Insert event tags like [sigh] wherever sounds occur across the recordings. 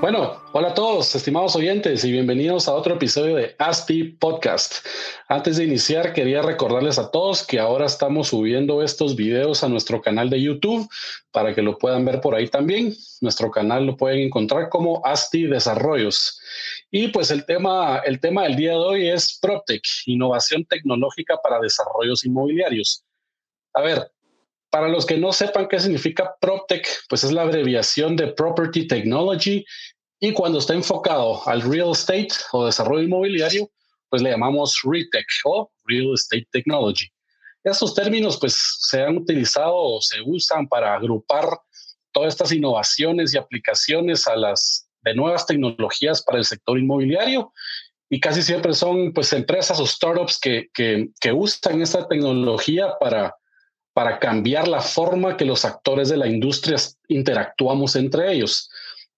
Bueno, hola a todos, estimados oyentes, y bienvenidos a otro episodio de ASTI Podcast. Antes de iniciar, quería recordarles a todos que ahora estamos subiendo estos videos a nuestro canal de YouTube para que lo puedan ver por ahí también. Nuestro canal lo pueden encontrar como ASTI Desarrollos. Y pues el tema, el tema del día de hoy es PropTech, innovación tecnológica para desarrollos inmobiliarios. A ver, para los que no sepan qué significa PropTech, pues es la abreviación de Property Technology y cuando está enfocado al real estate o desarrollo inmobiliario, pues le llamamos RETEC o Real Estate Technology. Estos términos pues se han utilizado o se usan para agrupar todas estas innovaciones y aplicaciones a las de nuevas tecnologías para el sector inmobiliario y casi siempre son pues empresas o startups que, que, que usan esta tecnología para, para cambiar la forma que los actores de la industria interactuamos entre ellos.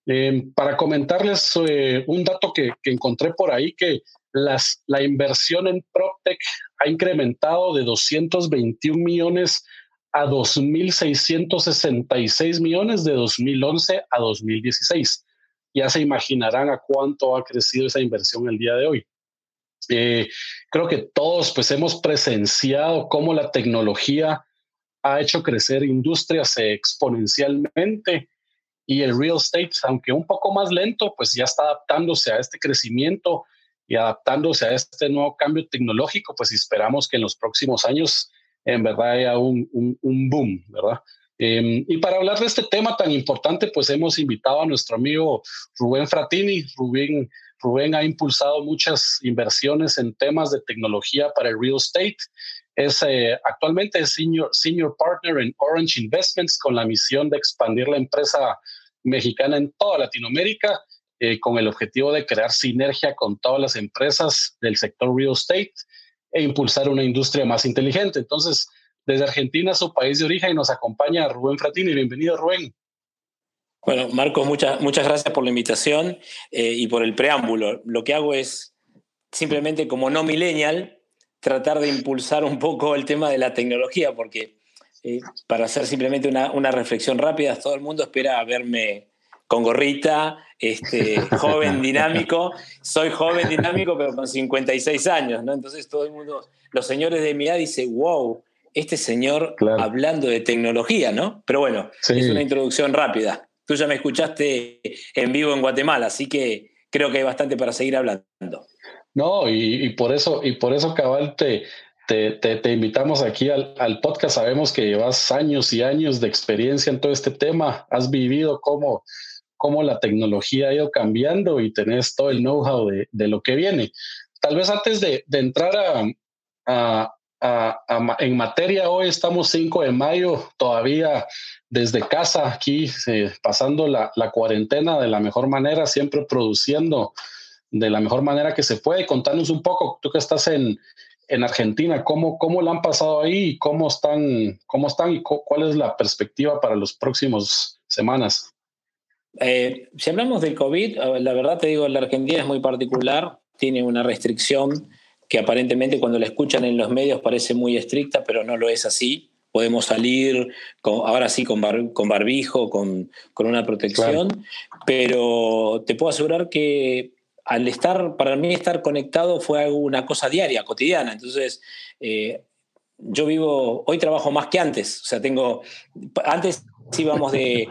Eh, para comentarles eh, un dato que, encontré por ahí, que las, la inversión en PropTech ha incrementado de 221 millones a 2.666 millones de 2011 a 2016. Ya se imaginarán a cuánto ha crecido esa inversión el día de hoy. Eh, creo que todos pues hemos presenciado cómo la tecnología ha hecho crecer industrias exponencialmente y el real estate, aunque un poco más lento, pues ya está adaptándose a este crecimiento y adaptándose a este nuevo cambio tecnológico, pues esperamos que en los próximos años en verdad haya un, un, boom, ¿verdad? Em, y para hablar de este tema tan importante, pues hemos invitado a nuestro amigo Rubén Fratini. Rubén, Rubén ha impulsado muchas inversiones en temas de tecnología para el real estate. Es eh, actualmente senior, senior partner en Orange Investments con la misión de expandir la empresa mexicana en toda Latinoamérica eh, con el objetivo de crear sinergia con todas las empresas del sector real estate e impulsar una industria más inteligente. Entonces, desde Argentina, su país de origen, nos acompaña Rubén Fratini. Bienvenido, Rubén. Bueno, Marcos, muchas, muchas gracias por la invitación eh, y por el preámbulo. Lo que hago es simplemente como no millennial, tratar de impulsar un poco el tema de la tecnología, porque eh, para hacer simplemente una, reflexión rápida, todo el mundo espera verme con gorrita, este, [laughs] joven, dinámico. Soy joven, dinámico, pero con 56 años, ¿no? Entonces todo el mundo, los señores de mi edad dicen, wow, este señor hablando de tecnología, ¿no? Pero bueno, es una introducción rápida. Tú ya me escuchaste en vivo en Guatemala, así que creo que hay bastante para seguir hablando. No, y, por eso, y por eso, cabal, te, te, invitamos aquí al, podcast. Sabemos que llevas años y años de experiencia en todo este tema. Has vivido cómo, cómo la tecnología ha ido cambiando y tenés todo el know-how de, lo que viene. Tal vez antes de, entrar a, en materia, hoy estamos 5 de mayo, todavía desde casa, aquí eh, pasando la, la cuarentena de la mejor manera, siempre produciendo de la mejor manera que se puede. Contanos un poco, tú que estás en, en Argentina, ¿cómo, ¿cómo la han pasado ahí y cómo están, cómo están y cuál es la perspectiva para los próximos semanas? Eh, si hablamos del COVID, la verdad te digo, la Argentina es muy particular, tiene una restricción que aparentemente cuando la escuchan en los medios parece muy estricta, pero no lo es así. Podemos salir ahora sí con, con barbijo, con, con una protección, pero te puedo asegurar que al estar, para mí estar conectado fue una cosa diaria, cotidiana. Entonces, eh, yo vivo, hoy trabajo más que antes. O sea, tengo, antes íbamos de,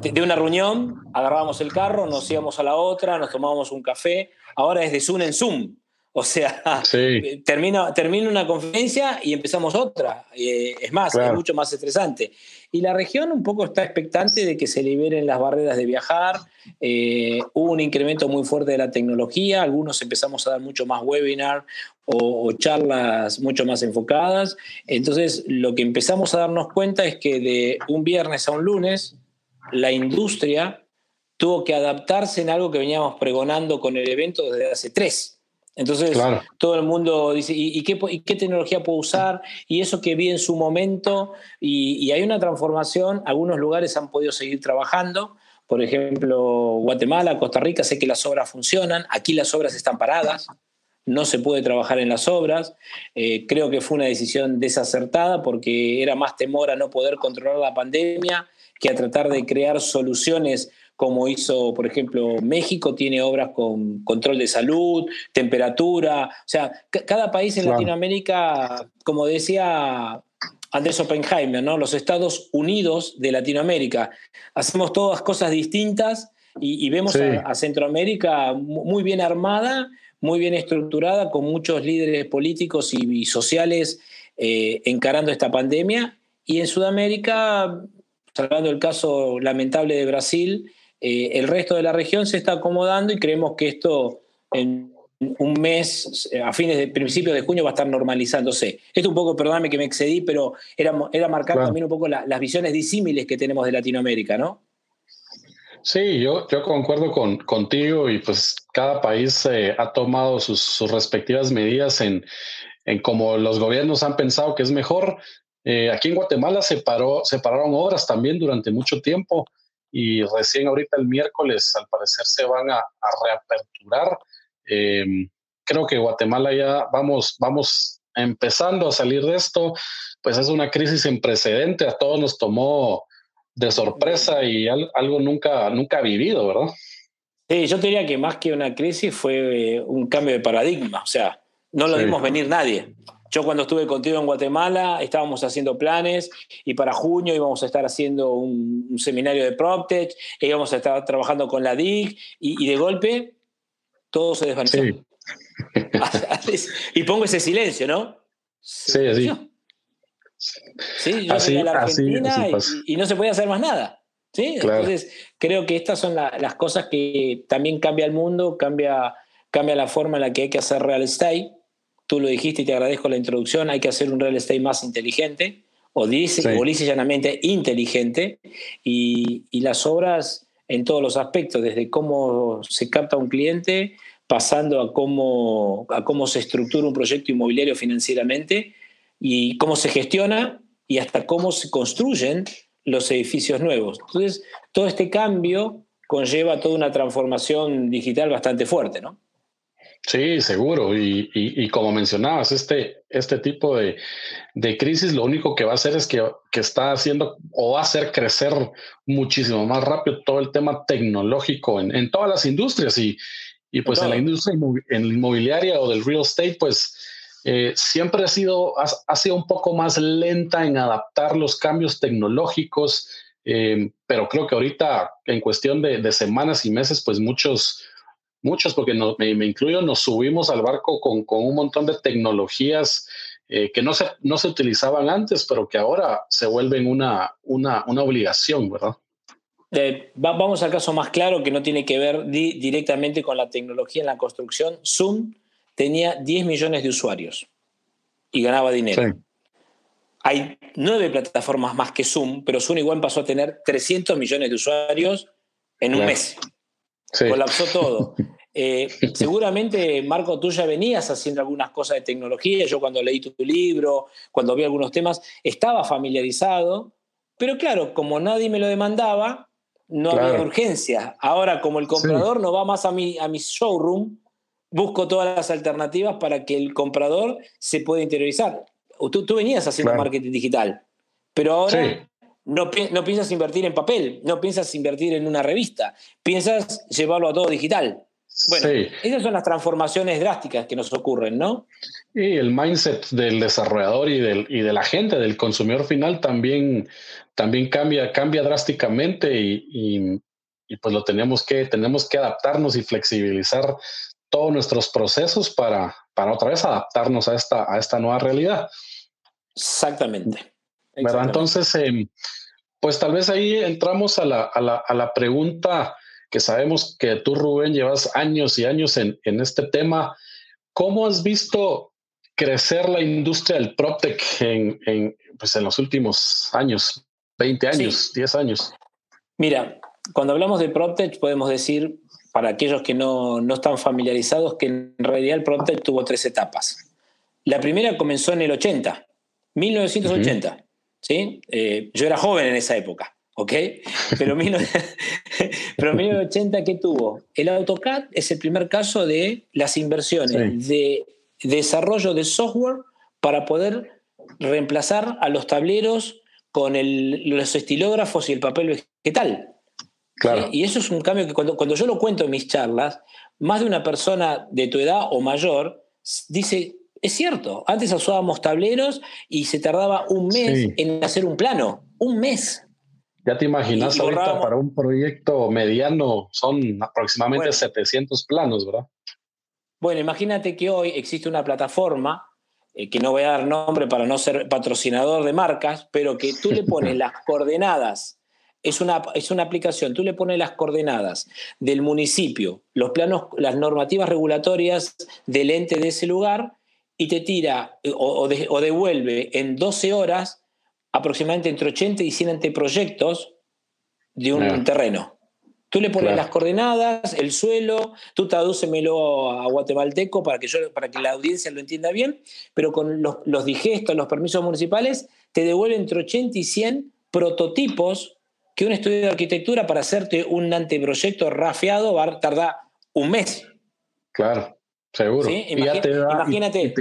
de una reunión, agarrábamos el carro, nos íbamos a la otra, nos tomábamos un café. Ahora es de Zoom en Zoom. O sea, termina, [laughs] termina una conferencia y empezamos otra. Eh, es más, es mucho más estresante. Y la región un poco está expectante de que se liberen las barreras de viajar. Eh, hubo un incremento muy fuerte de la tecnología. Algunos empezamos a dar mucho más webinar o, o charlas mucho más enfocadas. Entonces, lo que empezamos a darnos cuenta es que de un viernes a un lunes, la industria tuvo que adaptarse en algo que veníamos pregonando con el evento desde hace tres. Entonces, todo el mundo dice, ¿y, qué, tecnología puedo usar? Y eso que vi en su momento, y, hay una transformación, algunos lugares han podido seguir trabajando, por ejemplo, Guatemala, Costa Rica, sé que las obras funcionan, aquí las obras están paradas, no se puede trabajar en las obras, eh, creo que fue una decisión desacertada porque era más temor a no poder controlar la pandemia que a tratar de crear soluciones como hizo, por ejemplo, México, tiene obras con control de salud, temperatura. O sea, cada país en Latinoamérica, como decía Andrés Oppenheimer, ¿no? los Estados Unidos de Latinoamérica. Hacemos todas cosas distintas y, vemos a, Centroamérica muy bien armada, muy bien estructurada, con muchos líderes políticos y, sociales eh, encarando esta pandemia. Y en Sudamérica, hablando del caso lamentable de Brasil, eh, el resto de la región se está acomodando y creemos que esto en un mes, eh, a fines de principios de junio, va a estar normalizándose. Esto un poco, perdóname que me excedí, pero era, era marcar también un poco las visiones disímiles que tenemos de Latinoamérica, ¿no? Sí, yo, yo concuerdo con, contigo y pues cada país eh, ha tomado sus, respectivas medidas en, en cómo los gobiernos han pensado que es mejor. aquí en Guatemala se, paró, se pararon obras también durante mucho tiempo y recién ahorita el miércoles al parecer se van a, reaperturar. Em, creo que Guatemala ya vamos, vamos empezando a salir de esto, pues es una crisis sin precedente, a todos nos tomó de sorpresa y algo nunca, nunca vivido, ¿verdad? Sí, yo diría que más que una crisis fue eh, un cambio de paradigma, o sea, no lo vimos venir nadie. Yo cuando estuve contigo en Guatemala estábamos haciendo planes y para junio íbamos a estar haciendo un, seminario de PropTech, e íbamos a estar trabajando con la DIC y, de golpe todo se desvaneció. [laughs] y pongo ese silencio, ¿no? Sí, así. Sí, yo así, a la Argentina y, no se puede hacer más nada. ¿sí? Entonces, creo que estas son las cosas que también cambia el mundo, cambia, cambia la forma en la que hay que hacer real estate tú lo dijiste y te agradezco la introducción, hay que hacer un real estate más inteligente, o dice, sí. llanamente inteligente, y, las obras en todos los aspectos, desde cómo se capta un cliente, pasando a cómo, a cómo se estructura un proyecto inmobiliario financieramente, y cómo se gestiona, y hasta cómo se construyen los edificios nuevos. Entonces, todo este cambio conlleva toda una transformación digital bastante fuerte, ¿no? Sí, seguro. Y, como mencionabas, este, este tipo de, crisis lo único que va a hacer es que, está haciendo o va a hacer crecer muchísimo más rápido todo el tema tecnológico en, todas las industrias. Y, pues en la industria inmobiliaria o del real estate, pues eh, siempre ha sido, ha, sido un poco más lenta en adaptar los cambios tecnológicos. Eh, pero creo que ahorita, en cuestión de, de semanas y meses, pues muchos muchos, porque me, incluyo, nos subimos al barco con, un montón de tecnologías eh, que no se, no se utilizaban antes, pero que ahora se vuelven una, una, obligación, ¿verdad? Eh, vamos al caso más claro que no tiene que ver directamente con la tecnología en la construcción. Zoom tenía 10 millones de usuarios y ganaba dinero. Hay nueve plataformas más que Zoom, pero Zoom igual pasó a tener 300 millones de usuarios en un mes. Colapsó todo. [laughs] Eh, seguramente, Marco, tú ya venías haciendo algunas cosas de tecnología. Yo cuando leí tu libro, cuando vi algunos temas, estaba familiarizado. Pero claro, como nadie me lo demandaba, no había urgencia. Ahora, como el comprador no va más a mi, a mi showroom, busco todas las alternativas para que el comprador se pueda interiorizar. Tú, tú venías haciendo marketing digital, pero ahora no, piensas invertir en papel, no piensas invertir en una revista, piensas llevarlo a todo digital. Bueno, esas son las transformaciones drásticas que nos ocurren, ¿no? Y el mindset del desarrollador y, del, y de la gente, del consumidor final, también, también cambia, cambia drásticamente y, pues lo tenemos que, tenemos que adaptarnos y flexibilizar todos nuestros procesos para, para otra vez adaptarnos a esta, a esta nueva realidad. Exactamente. ¿Verdad? Entonces, em, pues tal vez ahí entramos a la, a la, a la pregunta que sabemos que tú, Rubén, llevas años y años en, en este tema. ¿Cómo has visto crecer la industria del PropTech en, en, pues en los últimos años, 20 años, 10 años? Mira, cuando hablamos de PropTech podemos decir, para aquellos que no, no están familiarizados, que en realidad el PropTech tuvo tres etapas. La primera comenzó en el 80, 1980. ¿Sí? Eh, yo era joven en esa época. ¿ok? Pero, [laughs] pero 1980, ¿qué tuvo? El AutoCAD es el primer caso de las inversiones de desarrollo de software para poder reemplazar a los tableros con los estilógrafos y el papel vegetal. Claro. Y eso es un cambio que cuando, cuando yo lo cuento en mis charlas, más de una persona de tu edad o mayor dice, es cierto, antes usábamos tableros y se tardaba un mes en hacer un plano, un mes. Ya te imaginas ahorita para un proyecto mediano son aproximadamente 700 planos, ¿verdad? Bueno, imagínate que hoy existe una plataforma, eh, que no voy a dar nombre para no ser patrocinador de marcas, pero que tú le pones [laughs] las coordenadas, es una, es una aplicación, tú le pones las coordenadas del municipio, los planos, las normativas regulatorias del ente de ese lugar y te tira eh, o, o devuelve en 12 horas aproximadamente entre 80 y 100 anteproyectos de un terreno. Tú le pones las coordenadas, el suelo, tú tradúcemelo a guatemalteco para que, yo, para que la audiencia lo entienda bien, pero con los, los digestos, los permisos municipales, te devuelven entre 80 y 100 prototipos que un estudio de arquitectura para hacerte un anteproyecto rafiado va a tardar un mes. Claro, seguro. Imagínate.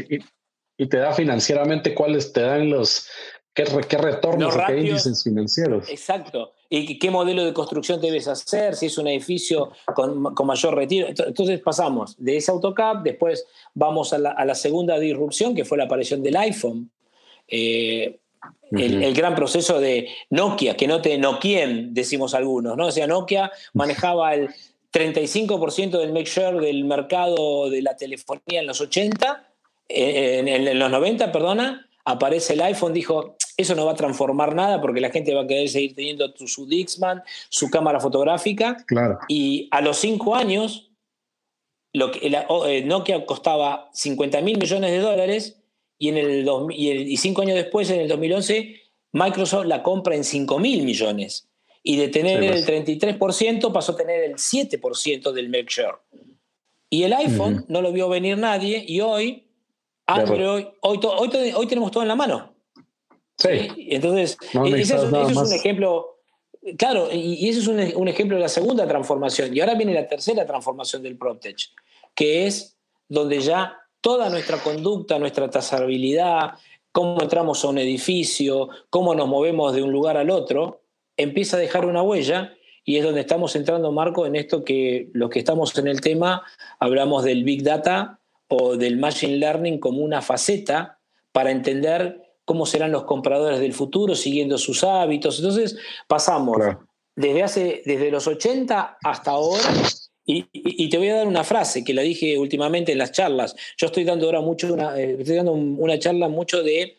y, te da financieramente cuáles te dan los, ¿Qué, qué retornos qué índices financieros? Exacto. ¿Y qué modelo de construcción debes hacer? Si es un edificio con, mayor retiro. Entonces pasamos de ese AutoCAD, después vamos a la, segunda disrupción, que fue la aparición del iPhone. Eh, el, gran proceso de Nokia, que no te Nokien, decimos algunos, ¿no? O sea, Nokia manejaba el 35% del make share del mercado de la telefonía en los 80, eh, en, en los 90, perdona, aparece el iPhone, dijo, eso no va a transformar nada porque la gente va a querer seguir teniendo su Dixman, su cámara fotográfica. Claro. Y a los cinco años, lo que, eh, Nokia costaba 50 mil millones de dólares y, en el, y, cinco años después, en el 2011, Microsoft la compra en 5 mil millones. Y de tener el 33% pues. pasó a tener el 7% del make share. Y el iPhone no lo vio venir nadie y hoy Ah, pero hoy, hoy, tenemos todo en la mano. Sí. Entonces, ese, es, un ejemplo, claro, y, ese es un, ejemplo de la segunda transformación. Y ahora viene la tercera transformación del PropTech, que es donde ya toda nuestra conducta, nuestra trazabilidad, cómo entramos a un edificio, cómo nos movemos de un lugar al otro, empieza a dejar una huella y es donde estamos entrando, Marco, en esto que los que estamos en el tema hablamos del Big Data o del Machine Learning como una faceta para entender cómo serán los compradores del futuro siguiendo sus hábitos. Entonces pasamos desde, hace, desde los 80 hasta ahora y, te voy a dar una frase que la dije últimamente en las charlas. Yo estoy dando ahora mucho una, eh, estoy dando una charla mucho de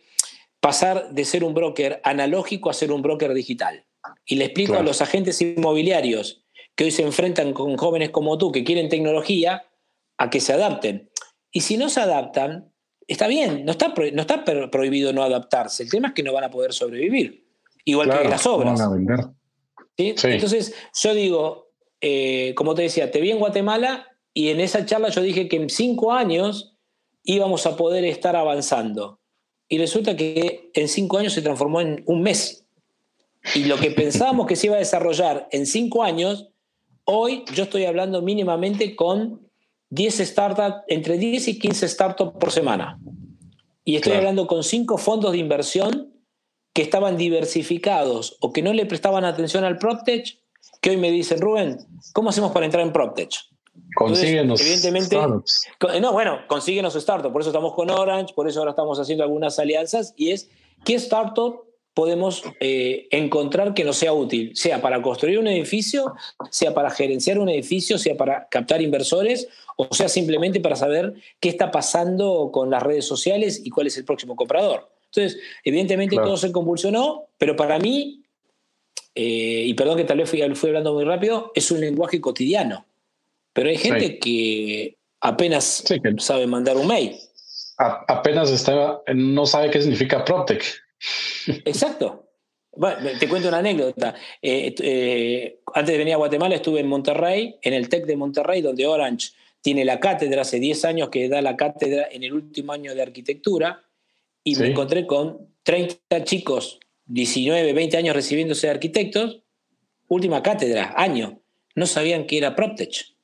pasar de ser un broker analógico a ser un broker digital. Y le explico a los agentes inmobiliarios que hoy se enfrentan con jóvenes como tú que quieren tecnología a que se adapten. Y si no se adaptan, está bien, no está, no está prohibido no adaptarse. El tema es que no van a poder sobrevivir, igual que las obras. Entonces, yo digo, eh, como te decía, te vi en Guatemala y en esa charla yo dije que en cinco años íbamos a poder estar avanzando. Y resulta que en cinco años se transformó en un mes. Y lo que pensábamos que se iba a desarrollar en cinco años, hoy yo estoy hablando mínimamente con 10 startups, entre 10 y 15 startups por semana. Y estoy hablando con cinco fondos de inversión que estaban diversificados o que no le prestaban atención al PropTech, que hoy me dicen, Rubén, ¿cómo hacemos para entrar en PropTech? Consíguenos evidentemente, No, bueno, consíguenos startup. Por eso estamos con Orange, por eso ahora estamos haciendo algunas alianzas. Y es, ¿qué startup podemos eh, encontrar que nos sea útil, sea para construir un edificio, sea para gerenciar un edificio, sea para captar inversores, o sea simplemente para saber qué está pasando con las redes sociales y cuál es el próximo comprador. Entonces, evidentemente todo se convulsionó, pero para mí, eh, y perdón que tal vez fui, hablando muy rápido, es un lenguaje cotidiano. Pero hay gente que apenas sabe mandar un mail. apenas está, no sabe qué significa Protect. Exacto. Bueno, te cuento una anécdota. Eh, eh, antes de venir a Guatemala estuve en Monterrey, en el TEC de Monterrey, donde Orange tiene la cátedra, hace 10 años que da la cátedra en el último año de arquitectura, y me encontré con 30 chicos, 19, 20 años recibiéndose de arquitectos, última cátedra, año, no sabían que era PropTech.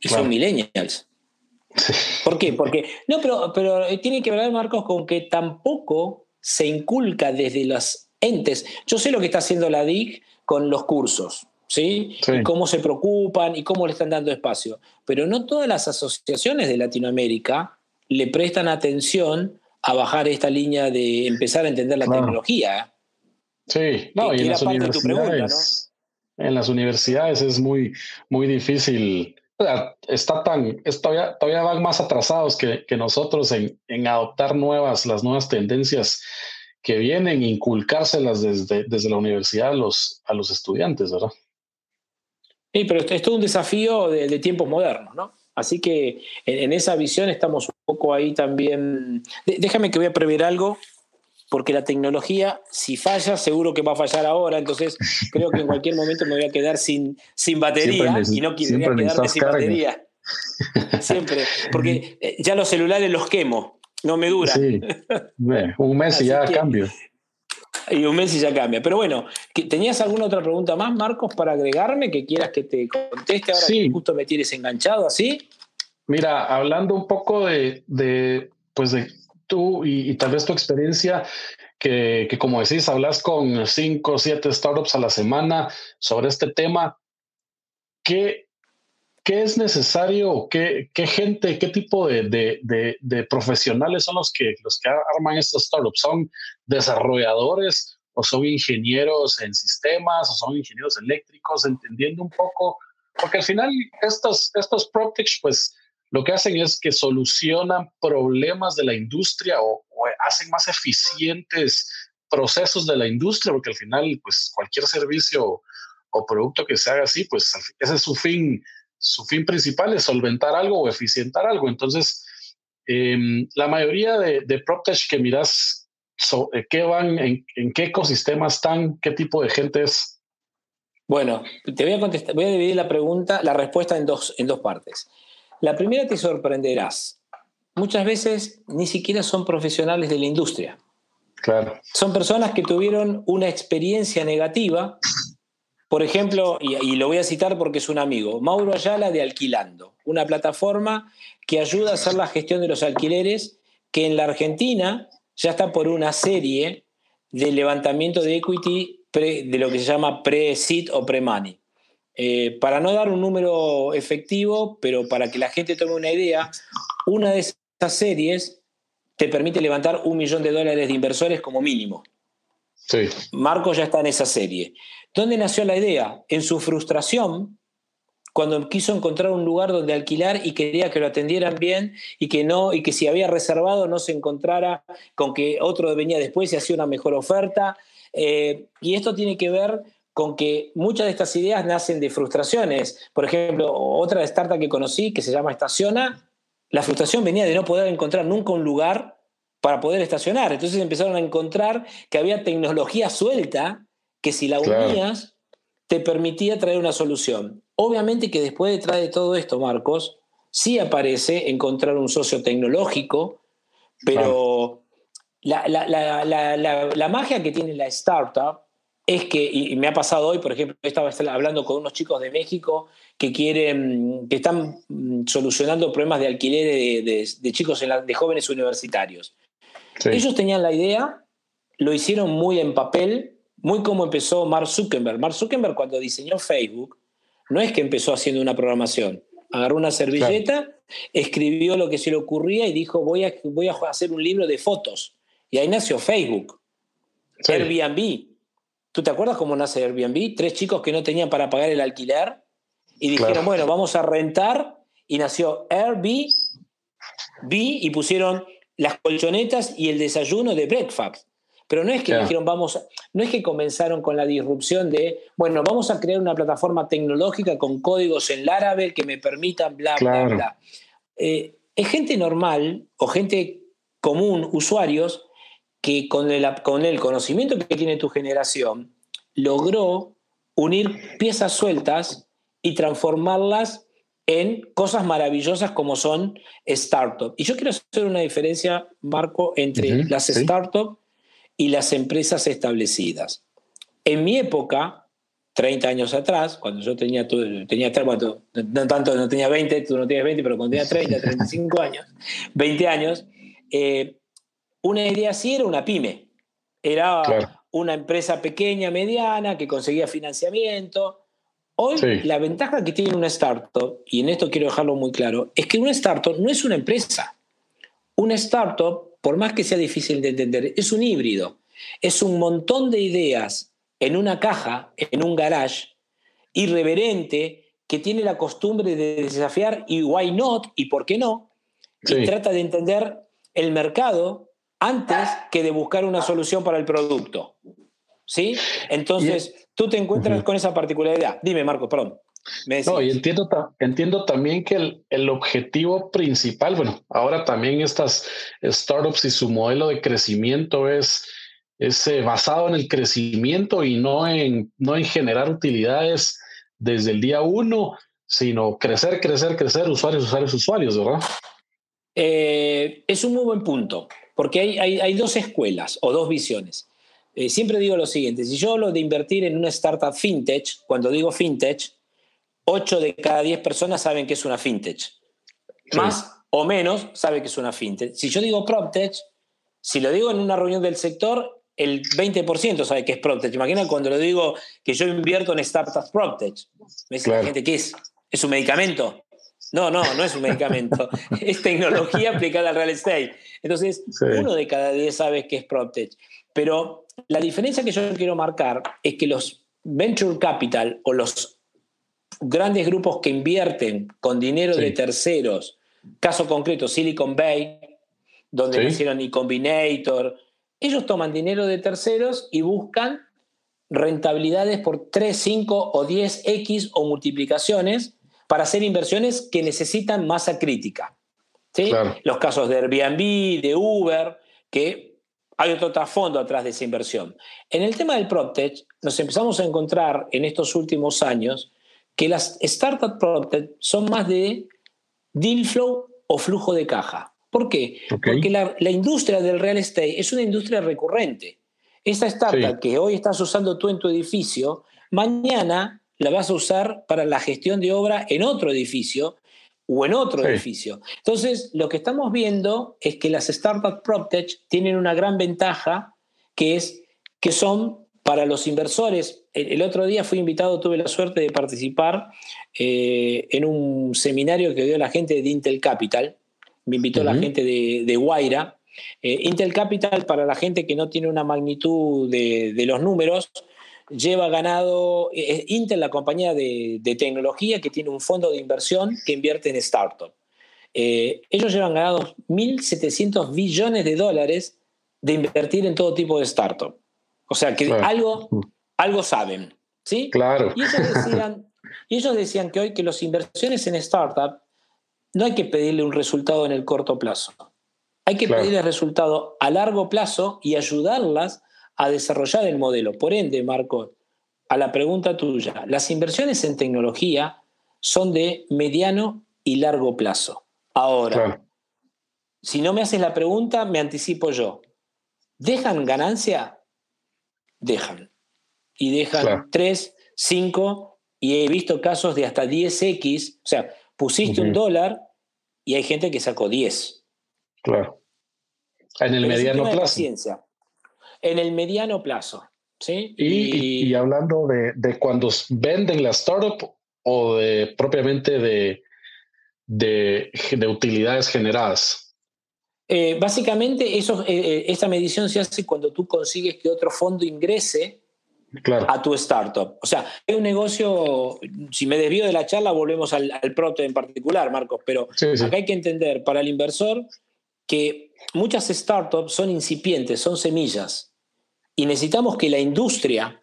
Y son millennials. ¿Por qué? Porque, no, pero, pero tiene que ver, Marcos, con que tampoco se inculca desde los entes. Yo sé lo que está haciendo la DIC con los cursos, ¿sí? Y cómo se preocupan y cómo le están dando espacio. Pero no todas las asociaciones de Latinoamérica le prestan atención a bajar esta línea de empezar a entender la tecnología. Sí, no, y en las, universidades, en las universidades es muy, muy difícil está tan, todavía, todavía van más atrasados que, nosotros en, en, adoptar nuevas, las nuevas tendencias que vienen, inculcárselas desde, desde la universidad a los, a los estudiantes, ¿verdad? Sí, pero es todo un desafío de, tiempos modernos, ¿no? Así que en, esa visión estamos un poco ahí también. déjame que voy a prever algo porque la tecnología, si falla, seguro que va a fallar ahora, entonces creo que en cualquier momento me voy a quedar sin, sin batería y no quisiera quedarme sin batería. [laughs] Siempre, porque eh, ya los celulares los quemo, no me dura. Sí. un mes y ya cambio. Y un mes y ya cambia. Pero bueno, ¿tenías alguna otra pregunta más, Marcos, para agregarme que quieras que te conteste ahora que justo me tienes enganchado así? Mira, hablando un poco de, de pues de tú y, tal vez tu experiencia, que, como decís, hablas con cinco o siete startups a la semana sobre este tema, ¿qué, qué es necesario? ¿Qué, qué gente, qué tipo de, de, profesionales son los que, los que arman estos startups? ¿Son desarrolladores o son ingenieros en sistemas o son ingenieros eléctricos? Entendiendo un poco, porque al final estos, estos pues lo que hacen es que solucionan problemas de la industria o, hacen más eficientes procesos de la industria, porque al final, pues cualquier servicio o producto que se haga así, pues ese es su fin, su fin principal es solventar algo o eficientar algo. Entonces, em, la mayoría de, de PropTech que miras, eh, ¿qué van, en, qué ecosistema están, qué tipo de gente es? Bueno, te voy a contestar, voy a dividir la pregunta, la respuesta en dos, en dos partes. La primera te sorprenderás. Muchas veces ni siquiera son profesionales de la industria. Claro. Son personas que tuvieron una experiencia negativa. Por ejemplo, y, lo voy a citar porque es un amigo, Mauro Ayala de Alquilando, una plataforma que ayuda a hacer la gestión de los alquileres, que en la Argentina ya está por una serie de levantamiento de equity de lo que se llama pre-seed o pre-money. Eh, para no dar un número efectivo, pero para que la gente tome una idea, una de esas series te permite levantar un millón de dólares de inversores como mínimo. Sí. Marco ya está en esa serie. ¿Dónde nació la idea? En su frustración, cuando quiso encontrar un lugar donde alquilar y quería que lo atendieran bien y que no y que si había reservado no se encontrara con que otro venía después y hacía una mejor oferta. Eh, y esto tiene que ver con que muchas de estas ideas nacen de frustraciones. Por ejemplo, otra startup que conocí que se llama Estaciona, la frustración venía de no poder encontrar nunca un lugar para poder estacionar. Entonces empezaron a encontrar que había tecnología suelta que si la unías te permitía traer una solución. Obviamente que después detrás de todo esto, Marcos, sí aparece encontrar un socio tecnológico, pero la, la magia que tiene la startup es que, y me ha pasado hoy, por ejemplo, estaba hablando con unos chicos de México que quieren, que están mm, solucionando problemas de alquiler de, chicos, de jóvenes universitarios. Ellos tenían la idea, lo hicieron muy en papel, muy como empezó Mark Zuckerberg. Mark Zuckerberg cuando diseñó Facebook, no es que empezó haciendo una programación, agarró una servilleta, escribió lo que se le ocurría y dijo, voy a, voy a hacer un libro de fotos. Y ahí nació Facebook. Airbnb. ¿Tú te acuerdas cómo nace Airbnb? Tres chicos que no tenían para pagar el alquiler y dijeron, bueno, vamos a rentar y nació Airbnb y pusieron las colchonetas y el desayuno de breakfast. Pero no es que dijeron, vamos, no es que comenzaron con la disrupción de, bueno, vamos a crear una plataforma tecnológica con códigos en Laravel que me permitan bla, bla, bla. Eh, es gente normal o gente común, usuarios, que con el, con el conocimiento que tiene tu generación, logró unir piezas sueltas y transformarlas en cosas maravillosas como son startups. Y yo quiero hacer una diferencia, Marco, entre las startups y las empresas establecidas. En mi época, 30 años atrás, cuando yo tenía, tenía bueno, no tanto, no tenía 20, tú no tienes 20, pero cuando tenía 30, 35 años, 20 años, eh, una idea así era una pyme. Era una empresa pequeña, mediana, que conseguía financiamiento. Hoy la ventaja que tiene una startup, y en esto quiero dejarlo muy claro, es que una startup no es una empresa. Una startup por más que sea difícil de entender, es un híbrido. Es un montón de ideas en una caja, en un garage, irreverente, que tiene la costumbre de desafiar y why not y por qué no, y trata de entender el mercado antes que de buscar una solución para el producto. ¿Sí? Entonces, tú te encuentras con esa particularidad. Dime, Marco, perdón. No, y entiendo, entiendo también que el, objetivo principal, bueno, ahora también estas startups y su modelo de crecimiento es, es eh, basado en el crecimiento y no en, no en generar utilidades desde el día uno, sino crecer, crecer, crecer, usuarios, usuarios, usuarios, ¿verdad? Eh, es un muy buen punto, porque hay, hay, dos escuelas o dos visiones. Eh, siempre digo lo siguiente, si yo hablo de invertir en una startup fintech, cuando digo fintech, 8 de cada 10 personas saben que es una fintech. Más o menos sabe que es una fintech. Si yo digo PropTech, si lo digo en una reunión del sector, el 20% sabe que es PropTech. Imagina cuando lo digo que yo invierto en startups PropTech. Me dice la gente, ¿qué es? ¿Es un medicamento? No, no, no es un medicamento. [laughs] es tecnología aplicada al real estate. Entonces, uno de cada 10 sabe que es PropTech. Pero la diferencia que yo quiero marcar es que los venture capital o los grandes grupos que invierten con dinero de terceros, caso concreto Silicon Bay, donde hicieron y Combinator, ellos toman dinero de terceros y buscan rentabilidades por 3, 5 o 10x o multiplicaciones para hacer inversiones que necesitan masa crítica. ¿sí? Los casos de Airbnb, de Uber, que hay otro trasfondo atrás de esa inversión. En el tema del PropTech, nos empezamos a encontrar en estos últimos años que las startup product son más de deal flow o flujo de caja. ¿Por qué? Porque la, industria del real estate es una industria recurrente. Esa startup que hoy estás usando tú en tu edificio, mañana la vas a usar para la gestión de obra en otro edificio o en otro edificio. Entonces, lo que estamos viendo es que las startup PropTech tienen una gran ventaja, que es que son para los inversores, el, otro día fui invitado, tuve la suerte de participar eh, en un seminario que dio la gente de Intel Capital. Me invitó la gente de, de Guaira. Eh, Intel Capital, para la gente que no tiene una magnitud de, los números, lleva ganado, es Intel la compañía de, tecnología que tiene un fondo de inversión que invierte en startups. Eh, ellos llevan ganados 1.700 billones de dólares de invertir en todo tipo de startups. O sea, que algo, algo saben. ¿sí? Claro. Y ellos, decían, y ellos decían que hoy que las inversiones en startup no hay que pedirle un resultado en el corto plazo. Hay que pedirle resultado a largo plazo y ayudarlas a desarrollar el modelo. Por ende, Marco, a la pregunta tuya, las inversiones en tecnología son de mediano y largo plazo. Ahora, si no me haces la pregunta, me anticipo yo. ¿Dejan ganancia? dejan. Y dejan 3, 5, y he visto casos de hasta 10x, o sea, pusiste un dólar y hay gente que sacó 10. Claro. En el mediano plazo. En el mediano plazo. ¿sí? Y, hablando de, de, cuando venden la startup o de propiamente de, de, de utilidades generadas. Eh, básicamente, eso, eh, esta medición se hace cuando tú consigues que otro fondo ingrese a tu startup. O sea, es un negocio, si me desvío de la charla, volvemos al, al proto en particular, Marcos, pero acá hay que entender para el inversor que muchas startups son incipientes, son semillas, y necesitamos que la industria,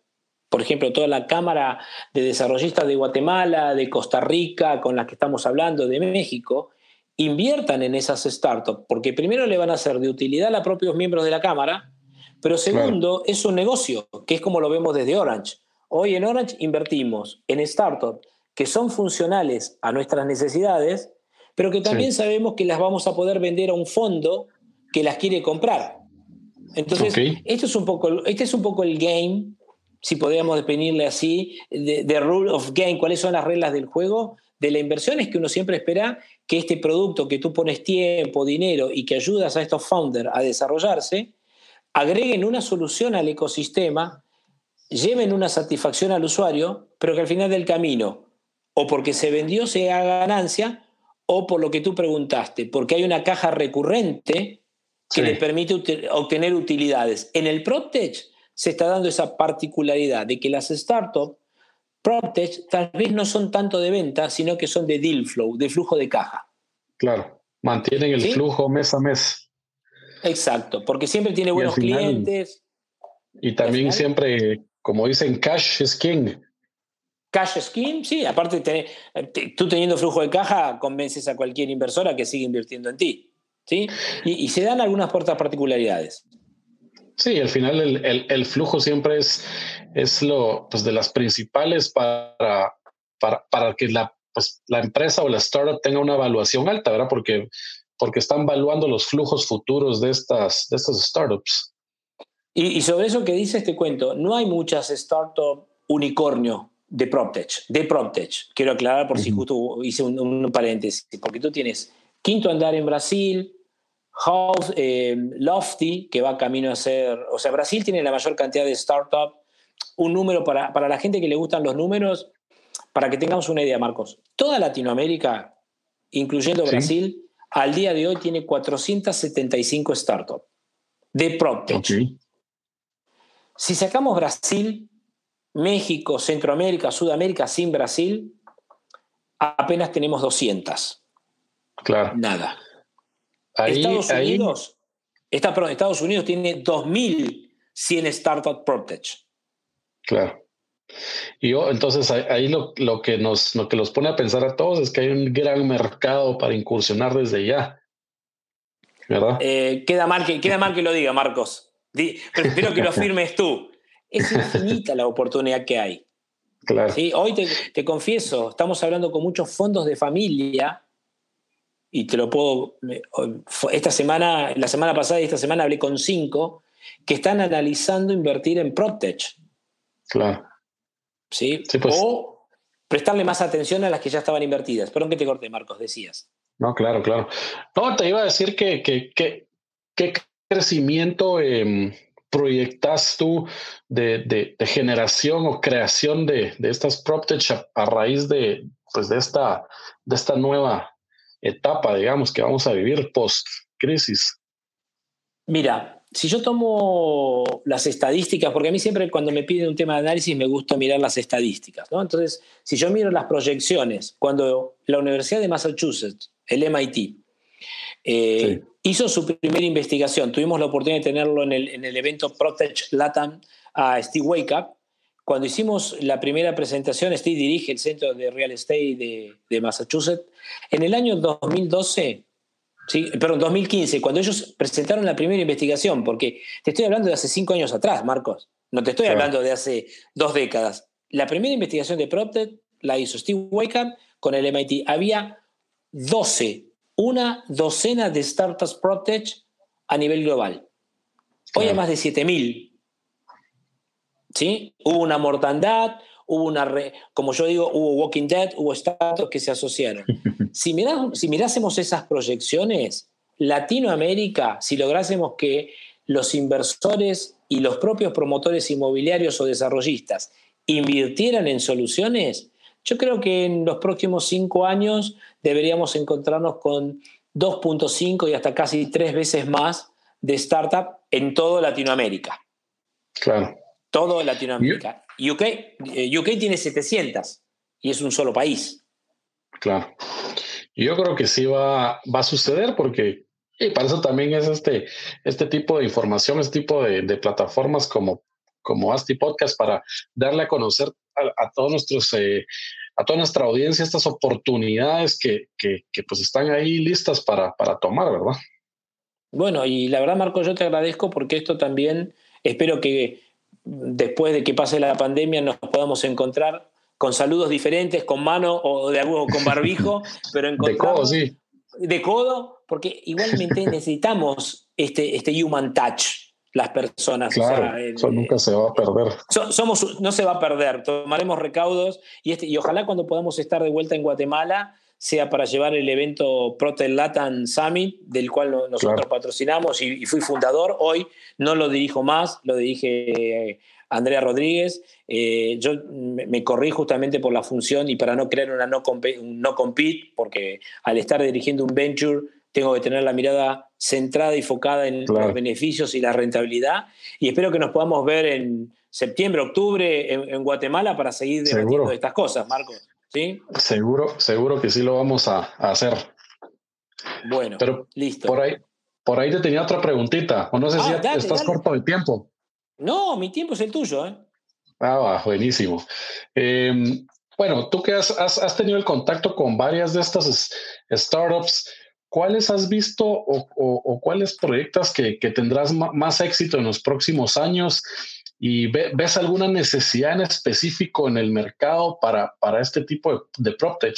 por ejemplo, toda la Cámara de Desarrollistas de Guatemala, de Costa Rica, con las que estamos hablando, de México, inviertan en esas startups, porque primero le van a ser de utilidad a propios miembros de la Cámara, pero segundo, es un negocio, que es como lo vemos desde Orange. Hoy en Orange invertimos en startups que son funcionales a nuestras necesidades, pero que también sabemos que las vamos a poder vender a un fondo que las quiere comprar. Entonces, esto es un poco, este es un poco el game, si podríamos definirle así, de, rule of game, cuáles son las reglas del juego. De la inversión, es que uno siempre espera que este producto que tú pones tiempo, dinero y que ayudas a estos founders a desarrollarse, agreguen una solución al ecosistema, lleven una satisfacción al usuario, pero que al final del camino, o porque se vendió se haga ganancia, o por lo que tú preguntaste, porque hay una caja recurrente que le permite obtener utilidades. En el PropTech se está dando esa particularidad de que las startups PropTech tal vez no son tanto de venta, sino que son de deal flow, de flujo de caja. Claro, mantienen el flujo mes a mes. Exacto, porque siempre tiene buenos clientes. Y también siempre, como dicen, cash is king. Cash is king, sí, aparte tú teniendo flujo de caja convences a cualquier inversora que siga invirtiendo en ti. ¿Sí? Y, se dan algunas puertas particularidades. Sí, al final el, flujo siempre es, es lo pues, de las principales para, para, para que la, pues, la empresa o la startup tenga una evaluación alta, ¿verdad? Porque porque están evaluando los flujos futuros de estas, de estas startups. Y, sobre eso que dices, te cuento, no hay muchas startups unicornio de PropTech, de PropTech. Quiero aclarar por si justo hice un, paréntesis, porque tú tienes Quinto Andar en Brasil, House, eh, Lofty, que va camino a ser, o sea, Brasil tiene la mayor cantidad de startups. Un número para, para la gente que le gustan los números, para que tengamos una idea, Marcos. Toda Latinoamérica, incluyendo Brasil, al día de hoy tiene 475 startups de PropTech. Si sacamos Brasil, México, Centroamérica, Sudamérica sin Brasil, apenas tenemos 200. Claro. Nada. Estados Unidos, Estados Unidos tiene 2.100 startups PropTech. Claro. Y entonces ahí lo, que nos, lo que los pone a pensar a todos es que hay un gran mercado para incursionar desde ya. ¿Verdad? Eh, queda, mal que, queda mal que lo diga, Marcos. prefiero que lo [laughs] firmes tú. Es infinita la oportunidad que hay. Claro. ¿Sí? Hoy te, te, confieso, estamos hablando con muchos fondos de familia y te lo puedo. Esta semana, la semana pasada y esta semana hablé con cinco que están analizando invertir en PropTech. Claro. ¿sí? Pues. O prestarle más atención a las que ya estaban invertidas. Perdón que te corté, Marcos, decías. No, claro, claro. No, te iba a decir que qué crecimiento eh, proyectas tú de, generación o creación de, estas PropTech a, raíz de, pues de, esta, de esta nueva etapa, digamos, que vamos a vivir post-crisis. Mira, si yo tomo las estadísticas, porque a mí siempre cuando me piden un tema de análisis me gusta mirar las estadísticas, ¿no? Entonces, si yo miro las proyecciones, cuando la Universidad de Massachusetts, el MIT, eh, hizo su primera investigación, tuvimos la oportunidad de tenerlo en el, en el evento Protect Latam a Steve Wake Up, cuando hicimos la primera presentación, Steve dirige el Centro de Real Estate de, de Massachusetts, en el año 2012 Sí, perdón, 2015, cuando ellos presentaron la primera investigación, porque te estoy hablando de hace cinco años atrás, Marcos, no te estoy hablando de hace dos décadas. La primera investigación de PropTech la hizo Steve Wake con el MIT. Había 12, una docena de startups PropTech a nivel global. Hoy hay más de 7000. ¿Sí? Hubo una mortandad, hubo una, como yo digo, hubo Walking Dead, hubo startups que se asociaron. [laughs] Si, si mirásemos esas proyecciones, Latinoamérica, si lográsemos que los inversores y los propios promotores inmobiliarios o desarrollistas invirtieran en soluciones, yo creo que en los próximos cinco años deberíamos encontrarnos con 2.5 y hasta casi tres veces más de startup en todo Latinoamérica. Claro. Todo Latinoamérica. UK, eh, UK tiene 700 y es un solo país. Claro. Yo creo que sí va, va a suceder porque y para eso también es este, este tipo de información, este tipo de, plataformas como, como Asti Podcast para darle a conocer a, todos nuestros, eh, a toda nuestra audiencia estas oportunidades que, que, pues están ahí listas para, para tomar, ¿verdad? Bueno, y la verdad, Marco, yo te agradezco porque esto también, espero que después de que pase la pandemia nos podamos encontrar con saludos diferentes, con mano o de algo con barbijo, [laughs] pero encontrar... De codo, sí. De codo, porque igualmente [laughs] necesitamos este, este human touch, las personas. Claro, eso nunca se va a perder. somos, no se va a perder, tomaremos recaudos y, este, y ojalá cuando podamos estar de vuelta en Guatemala sea para llevar el evento Protel Latin Summit, del cual nosotros patrocinamos y, fui fundador. Hoy no lo dirijo más, lo dirige eh, Andrea Rodríguez. Eh, yo me, corrí justamente por la función y para no crear una no, no compete, porque al estar dirigiendo un venture tengo que tener la mirada centrada y enfocada en los beneficios y la rentabilidad. Y espero que nos podamos ver en septiembre, octubre en, Guatemala para seguir debatiendo estas cosas, Marcos. ¿Sí? Seguro, seguro que sí lo vamos a, hacer. Bueno, Pero listo. Por ahí, por ahí te tenía otra preguntita. O no sé si ah, estás corto de tiempo. No, mi tiempo es el tuyo. ¿eh? Ah, buenísimo. Em, bueno, tú que has, has, tenido el contacto con varias de estas startups, ¿cuáles has visto o, cuáles proyectas que, tendrás más éxito en los próximos años? ¿Y ves alguna necesidad en específico en el mercado para, para este tipo de, de PropTech?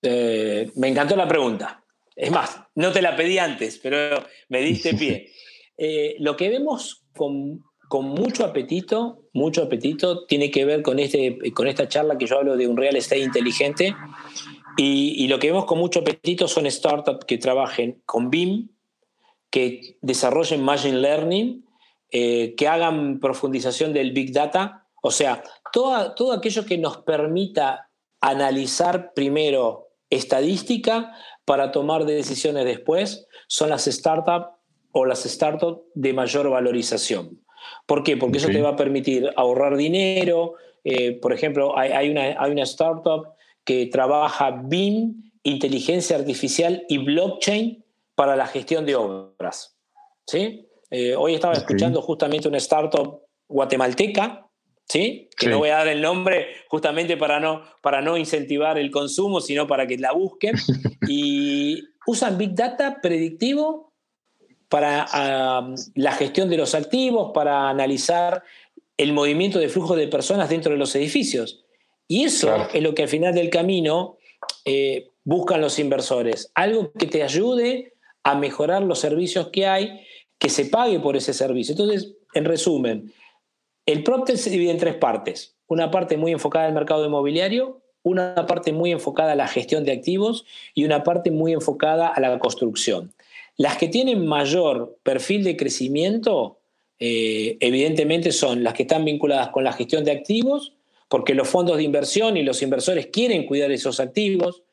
Eh, me encantó la pregunta. Es más, no te la pedí antes, pero me diste [laughs] pie. Eh, lo que vemos con, con, mucho apetito, mucho apetito, tiene que ver con, este, con esta charla que yo hablo de un real estate inteligente y, lo que vemos con mucho apetito son startups que trabajen con BIM, que desarrollen Machine Learning, eh, que hagan profundización del Big Data, o sea, todo, todo aquello que nos permita analizar primero estadística para tomar decisiones después, son las startups o las startups de mayor valorización. ¿Por qué? Porque eso te va a permitir ahorrar dinero. Eh, por ejemplo, hay, hay, una, hay una startup que trabaja BIM, inteligencia artificial y blockchain para la gestión de obras. ¿sí? Eh, hoy estaba escuchando justamente una startup guatemalteca, ¿sí? que no voy a dar el nombre justamente para no, para no incentivar el consumo, sino para que la busquen, [laughs] y usan Big Data predictivo para la gestión de los activos, para analizar el movimiento de flujo de personas dentro de los edificios. Y eso es lo que al final del camino eh, buscan los inversores. Algo que te ayude a mejorar los servicios que hay, que se pague por ese servicio. Entonces, en resumen, el PropTech se divide en tres partes. Una parte muy enfocada al mercado inmobiliario, una parte muy enfocada a la gestión de activos y una parte muy enfocada a la construcción. Las que tienen mayor perfil de crecimiento, eh, evidentemente, son las que están vinculadas con la gestión de activos porque los fondos de inversión y los inversores quieren cuidar esos activos.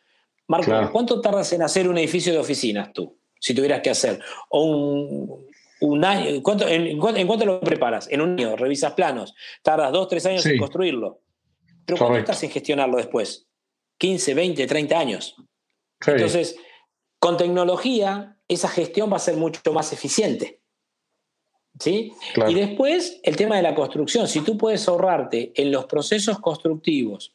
Marco, ¿cuánto tardas en hacer un edificio de oficinas tú, si tuvieras que hacer? O un, año, en, cuánto lo preparas? En un año, revisas planos, tardas dos, tres años en construirlo. Pero ¿cuánto estás en gestionarlo después? 15, 20, 30 años. Entonces, con tecnología, esa gestión va a ser mucho más eficiente. ¿Sí? Y después el tema de la construcción. Si tú puedes ahorrarte en los procesos constructivos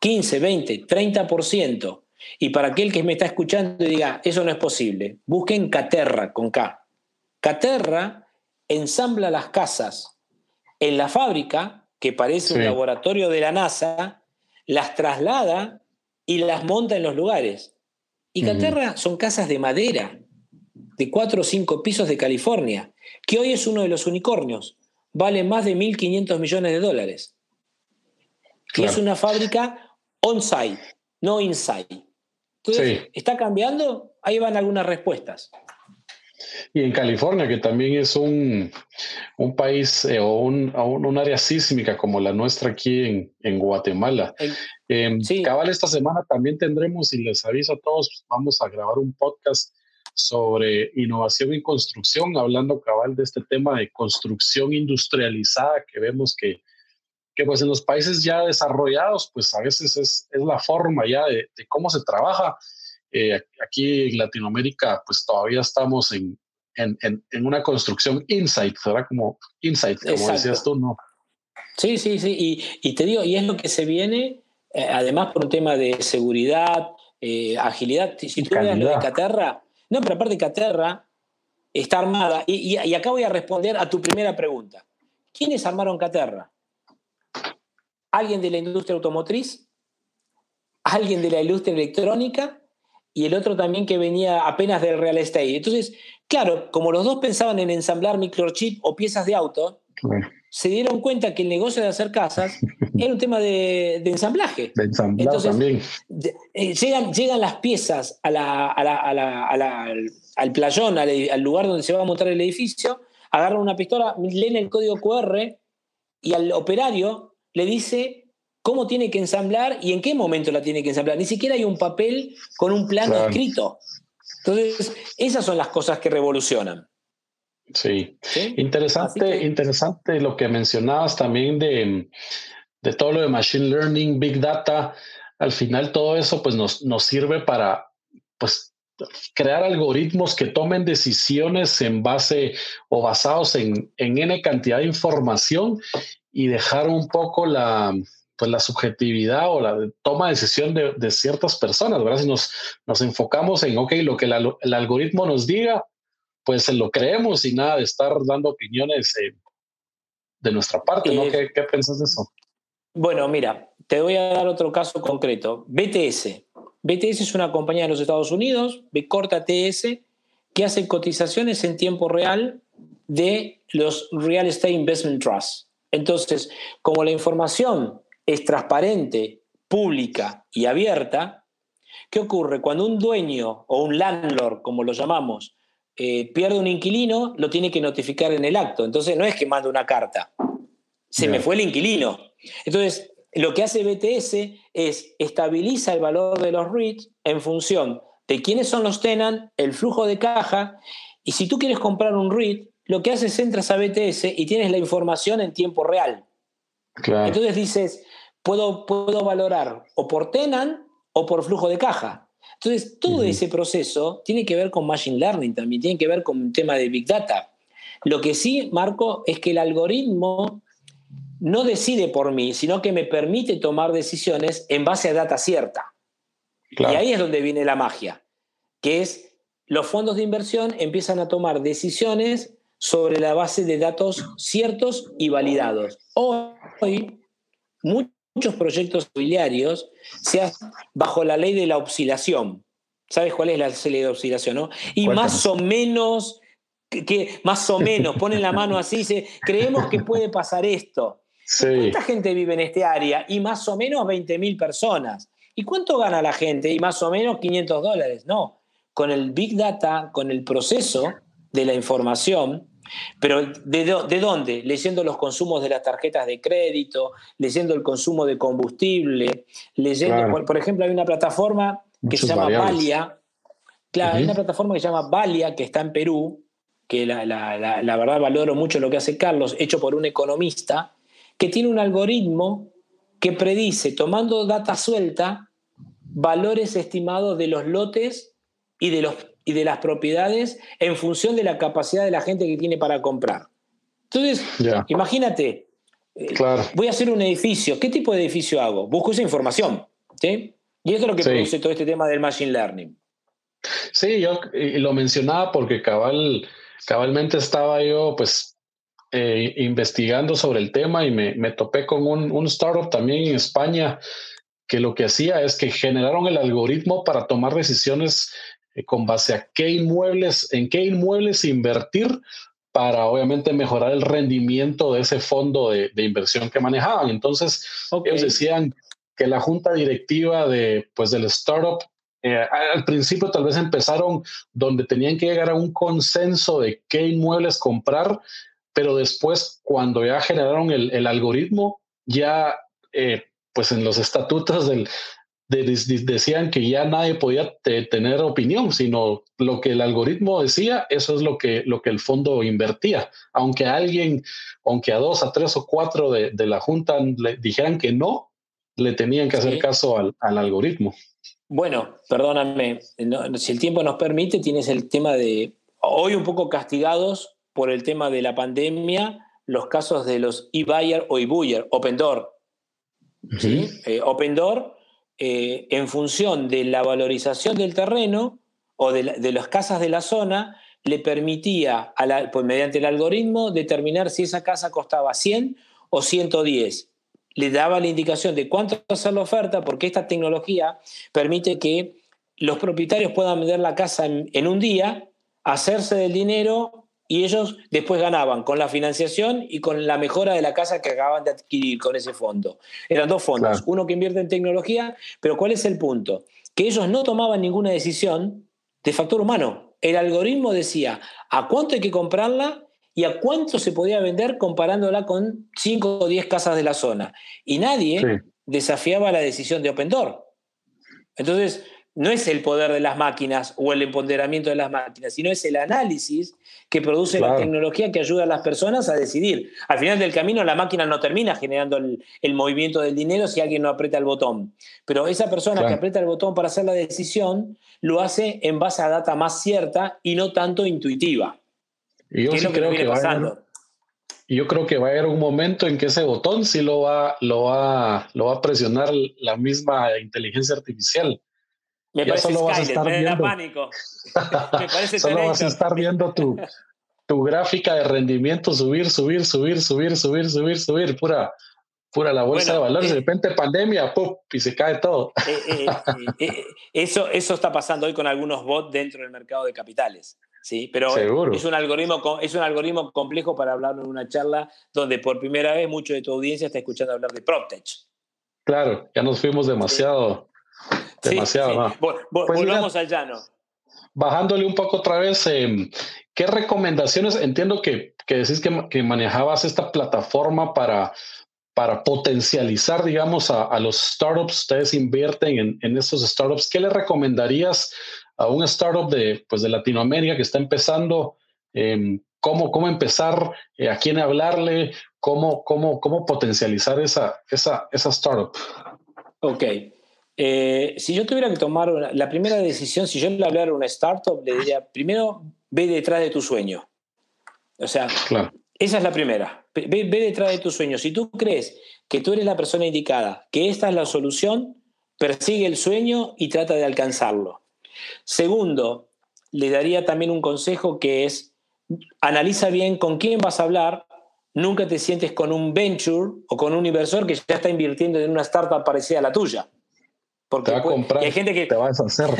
15, 20, 30%, y para aquel que me está escuchando y diga, eso no es posible, busquen Caterra con K. Caterra ensambla las casas en la fábrica, que parece un laboratorio de la NASA, las traslada y las monta en los lugares. Y Caterra son casas de madera, de cuatro o cinco pisos de California que hoy es uno de los unicornios, vale más de 1.500 millones de dólares. Y es una fábrica on-site, no inside. Entonces, ¿está cambiando? Ahí van algunas respuestas. Y en California, que también es un, un país eh, o un, un, área sísmica como la nuestra aquí en, en Guatemala. Eh, Cabal, esta semana también tendremos, y les aviso a todos, vamos a grabar un podcast sobre innovación y construcción, hablando cabal de este tema de construcción industrializada que vemos que, que pues en los países ya desarrollados, pues a veces es, es la forma ya de, de cómo se trabaja eh, aquí en Latinoamérica, pues todavía estamos en, en, en, una construcción insight, ¿verdad? Como insight, como decías tú, ¿no? Sí, sí, sí. Y, y, te digo, y es lo que se viene, eh, además por un tema de seguridad, eh, agilidad. Si tú ves lo de Caterra, no, pero aparte Caterra está armada, y, y, acá voy a responder a tu primera pregunta. ¿Quiénes armaron Caterra? ¿Alguien de la industria automotriz? ¿Alguien de la industria electrónica? Y el otro también que venía apenas del real estate. Entonces, claro, como los dos pensaban en ensamblar microchip o piezas de auto, se dieron cuenta que el negocio de hacer casas [laughs] era un tema de, ensamblaje. De ensamblar también. Eh, llegan, llegan las piezas a la, al playón, al, lugar donde se va a montar el edificio, agarran una pistola, leen el código QR y al operario le dice cómo tiene que ensamblar y en qué momento la tiene que ensamblar. Ni siquiera hay un papel con un plano escrito. Entonces, esas son las cosas que revolucionan. Sí, interesante, interesante lo que mencionabas también de, de, todo lo de Machine Learning, Big Data. Al final todo eso pues nos, nos sirve para pues crear algoritmos que tomen decisiones en base o basados en, en N cantidad de información y dejar un poco la, pues la subjetividad o la toma de decisión de, ciertas personas, ¿verdad? Si nos, nos enfocamos en, ok, lo que el algoritmo nos diga, pues lo creemos y nada de estar dando opiniones eh, de nuestra parte, ¿no? Eh, ¿Qué, piensas de eso? Bueno, mira, te voy a dar otro caso concreto. BTS. BTS es una compañía de los Estados Unidos, B corta TS, que hace cotizaciones en tiempo real de los Real Estate Investment Trusts. Entonces, como la información es transparente, pública y abierta, ¿qué ocurre? Cuando un dueño o un landlord, como lo llamamos, eh, pierde un inquilino, lo tiene que notificar en el acto. Entonces no es que manda una carta, se me fue el inquilino. Entonces, lo que hace BTS es estabiliza el valor de los REITs en función de quiénes son los tenants, el flujo de caja, y si tú quieres comprar un REIT, lo que haces es entras a BTS y tienes la información en tiempo real. Entonces dices, puedo, puedo valorar o por tenant o por flujo de caja. Entonces, todo ese proceso tiene que ver con Machine Learning también, tiene que ver con un tema de Big Data. Lo que sí, Marco, es que el algoritmo no decide por mí, sino que me permite tomar decisiones en base a data cierta. Y ahí es donde viene la magia, que es los fondos de inversión empiezan a tomar decisiones sobre la base de datos ciertos y validados. Hoy, muchos proyectos inmobiliarios se hacen bajo la ley de la oscilación. ¿Sabes cuál es la ley de oscilación? No? Y más o menos, que, más o menos, ponen la mano así y dice, creemos que puede pasar esto. ¿Cuánta gente vive en este área? Y más o menos 20.000 personas. ¿Y cuánto gana la gente? Y más o menos 500 dólares. No, con el Big Data, con el proceso de la información, pero ¿de, ¿de, dónde? Leyendo los consumos de las tarjetas de crédito, leyendo el consumo de combustible, leyendo, por, ejemplo, hay una plataforma que se llama Valia, claro, hay una plataforma que se llama Valia, que está en Perú, que la, la, la, verdad valoro mucho lo que hace Carlos, hecho por un economista, que tiene un algoritmo que predice, tomando data suelta, valores estimados de los lotes y de los y de las propiedades en función de la capacidad de la gente que tiene para comprar. Entonces, imagínate, eh, voy a hacer un edificio, ¿qué tipo de edificio hago? Busco esa información, ¿sí? Y eso es lo que produce todo este tema del Machine Learning. Sí, yo lo mencionaba porque cabal, cabalmente estaba yo pues eh, investigando sobre el tema y me, me topé con un, un, startup también en España que lo que hacía es que generaron el algoritmo para tomar decisiones con base a qué inmuebles, en qué inmuebles invertir para obviamente mejorar el rendimiento de ese fondo de, inversión que manejaban. Entonces, ellos decían que la junta directiva de, pues, del startup eh, al principio tal vez empezaron donde tenían que llegar a un consenso de qué inmuebles comprar, pero después cuando ya generaron el, algoritmo, ya eh, pues en los estatutos del, decían que ya nadie podía tener opinión, sino lo que el algoritmo decía, eso es lo que, lo que el fondo invertía. Aunque a alguien, aunque a dos, a tres o cuatro de, la junta le dijeran que no, le tenían que hacer caso al, algoritmo. Bueno, perdóname, si el tiempo nos permite, tienes el tema de hoy un poco castigados por el tema de la pandemia, los casos de los e-buyer o e-buyer, open door. ¿sí? Eh, open door, eh, en función de la valorización del terreno o de, las casas de la zona, le permitía, pues mediante el algoritmo, determinar si esa casa costaba 100 o 110 le daba la indicación de cuánto hacer la oferta, porque esta tecnología permite que los propietarios puedan vender la casa en, un día, hacerse del dinero y ellos después ganaban con la financiación y con la mejora de la casa que acaban de adquirir con ese fondo. Eran dos fondos, uno que invierte en tecnología, pero ¿cuál es el punto? Que ellos no tomaban ninguna decisión de factor humano. El algoritmo decía a cuánto hay que comprarla y a cuánto se podía vender comparándola con 5 o 10 casas de la zona. Y nadie desafiaba la decisión de Open Door. Entonces, no es el poder de las máquinas o el empoderamiento de las máquinas, sino es el análisis que produce la tecnología que ayuda a las personas a decidir. Al final del camino, la máquina no termina generando el, movimiento del dinero si alguien no aprieta el botón. Pero esa persona que aprieta el botón para hacer la decisión lo hace en base a data más cierta y no tanto intuitiva. Y yo creo que, va a haber, yo creo que va a haber un momento en que ese botón sí lo va, lo va, lo va a presionar la misma inteligencia artificial. Me parece solo vas a estar viendo, pánico. Me parece [laughs] solo vas a estar viendo tu, tu gráfica de rendimiento subir, subir, subir, subir, subir, subir, subir, pura, pura la bolsa de valores, de eh, repente pandemia, ¡pum! y se cae todo. Eh, eh, eso, eso está pasando hoy con algunos bots dentro del mercado de capitales. ¿sí? Pero es un, algoritmo, es un algoritmo complejo para hablar en una charla donde por primera vez mucho de tu audiencia está escuchando hablar de PropTech. Claro, ya nos fuimos demasiado, demasiado. Pues volvamos al llano. Bajándole un poco otra vez, em, ¿qué recomendaciones? Entiendo que, que decís que, manejabas esta plataforma para, para potencializar, digamos, a, los startups. Ustedes invierten en, en estos startups. ¿Qué le recomendarías a un startup de, pues, de Latinoamérica que está empezando, em, cómo, cómo empezar, eh, a quién hablarle, cómo, cómo, cómo potencializar esa, esa, esa startup. Ok. Eh, si yo tuviera que tomar la primera decisión, si yo le hablara a una startup, le diría, primero, ve detrás de tu sueño. O sea, esa es la primera. Ve, ve, detrás de tu sueño. Si tú crees que tú eres la persona indicada, que esta es la solución, persigue el sueño y trata de alcanzarlo. Segundo, le daría también un consejo que es, analiza bien con quién vas a hablar, nunca te sientes con un venture o con un inversor que ya está invirtiendo en una startup parecida a la tuya. Porque te va a comprar, hay gente que te vas a hacer.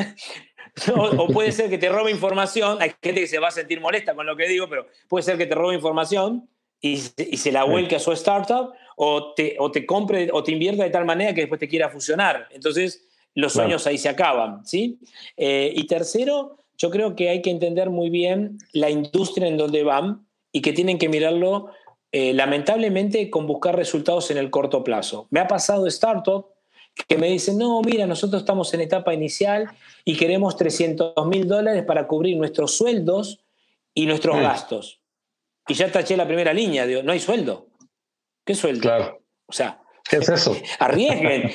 [laughs] o, puede ser que te robe información, hay gente que se va a sentir molesta con lo que digo, pero puede ser que te robe información y, se la vuelque a su startup o te, o te compre o te invierta de tal manera que después te quiera fusionar. Entonces, los sueños ahí se acaban, ¿sí? Eh, y tercero, yo creo que hay que entender muy bien la industria en donde van y que tienen que mirarlo eh, lamentablemente con buscar resultados en el corto plazo. Me ha pasado startup que me dicen, no, mira, nosotros estamos en etapa inicial y queremos 300 mil dólares para cubrir nuestros sueldos y nuestros gastos. Y ya taché la primera línea, digo, no hay sueldo. ¿Qué sueldo? Claro. O sea, ¿Qué es eso? [laughs] arriesguen,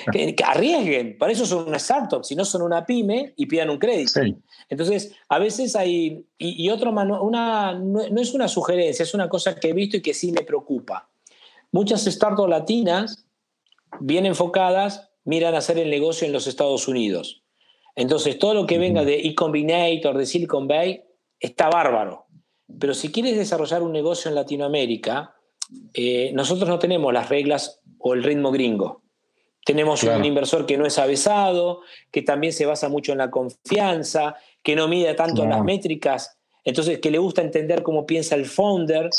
arriesguen. Para eso son una startup, si no son una pyme y pidan un crédito. Entonces, a veces hay, y, otro, una, no, es una sugerencia, es una cosa que he visto y que sí me preocupa. Muchas startups latinas, bien enfocadas, miran hacer el negocio en los Estados Unidos. Entonces, todo lo que venga de eCombinator, de Silicon Valley, está bárbaro. Pero si quieres desarrollar un negocio en Latinoamérica, eh, nosotros no tenemos las reglas o el ritmo gringo. Tenemos un inversor que no es avesado, que también se basa mucho en la confianza, que no mide tanto las métricas, entonces que le gusta entender cómo piensa el founder,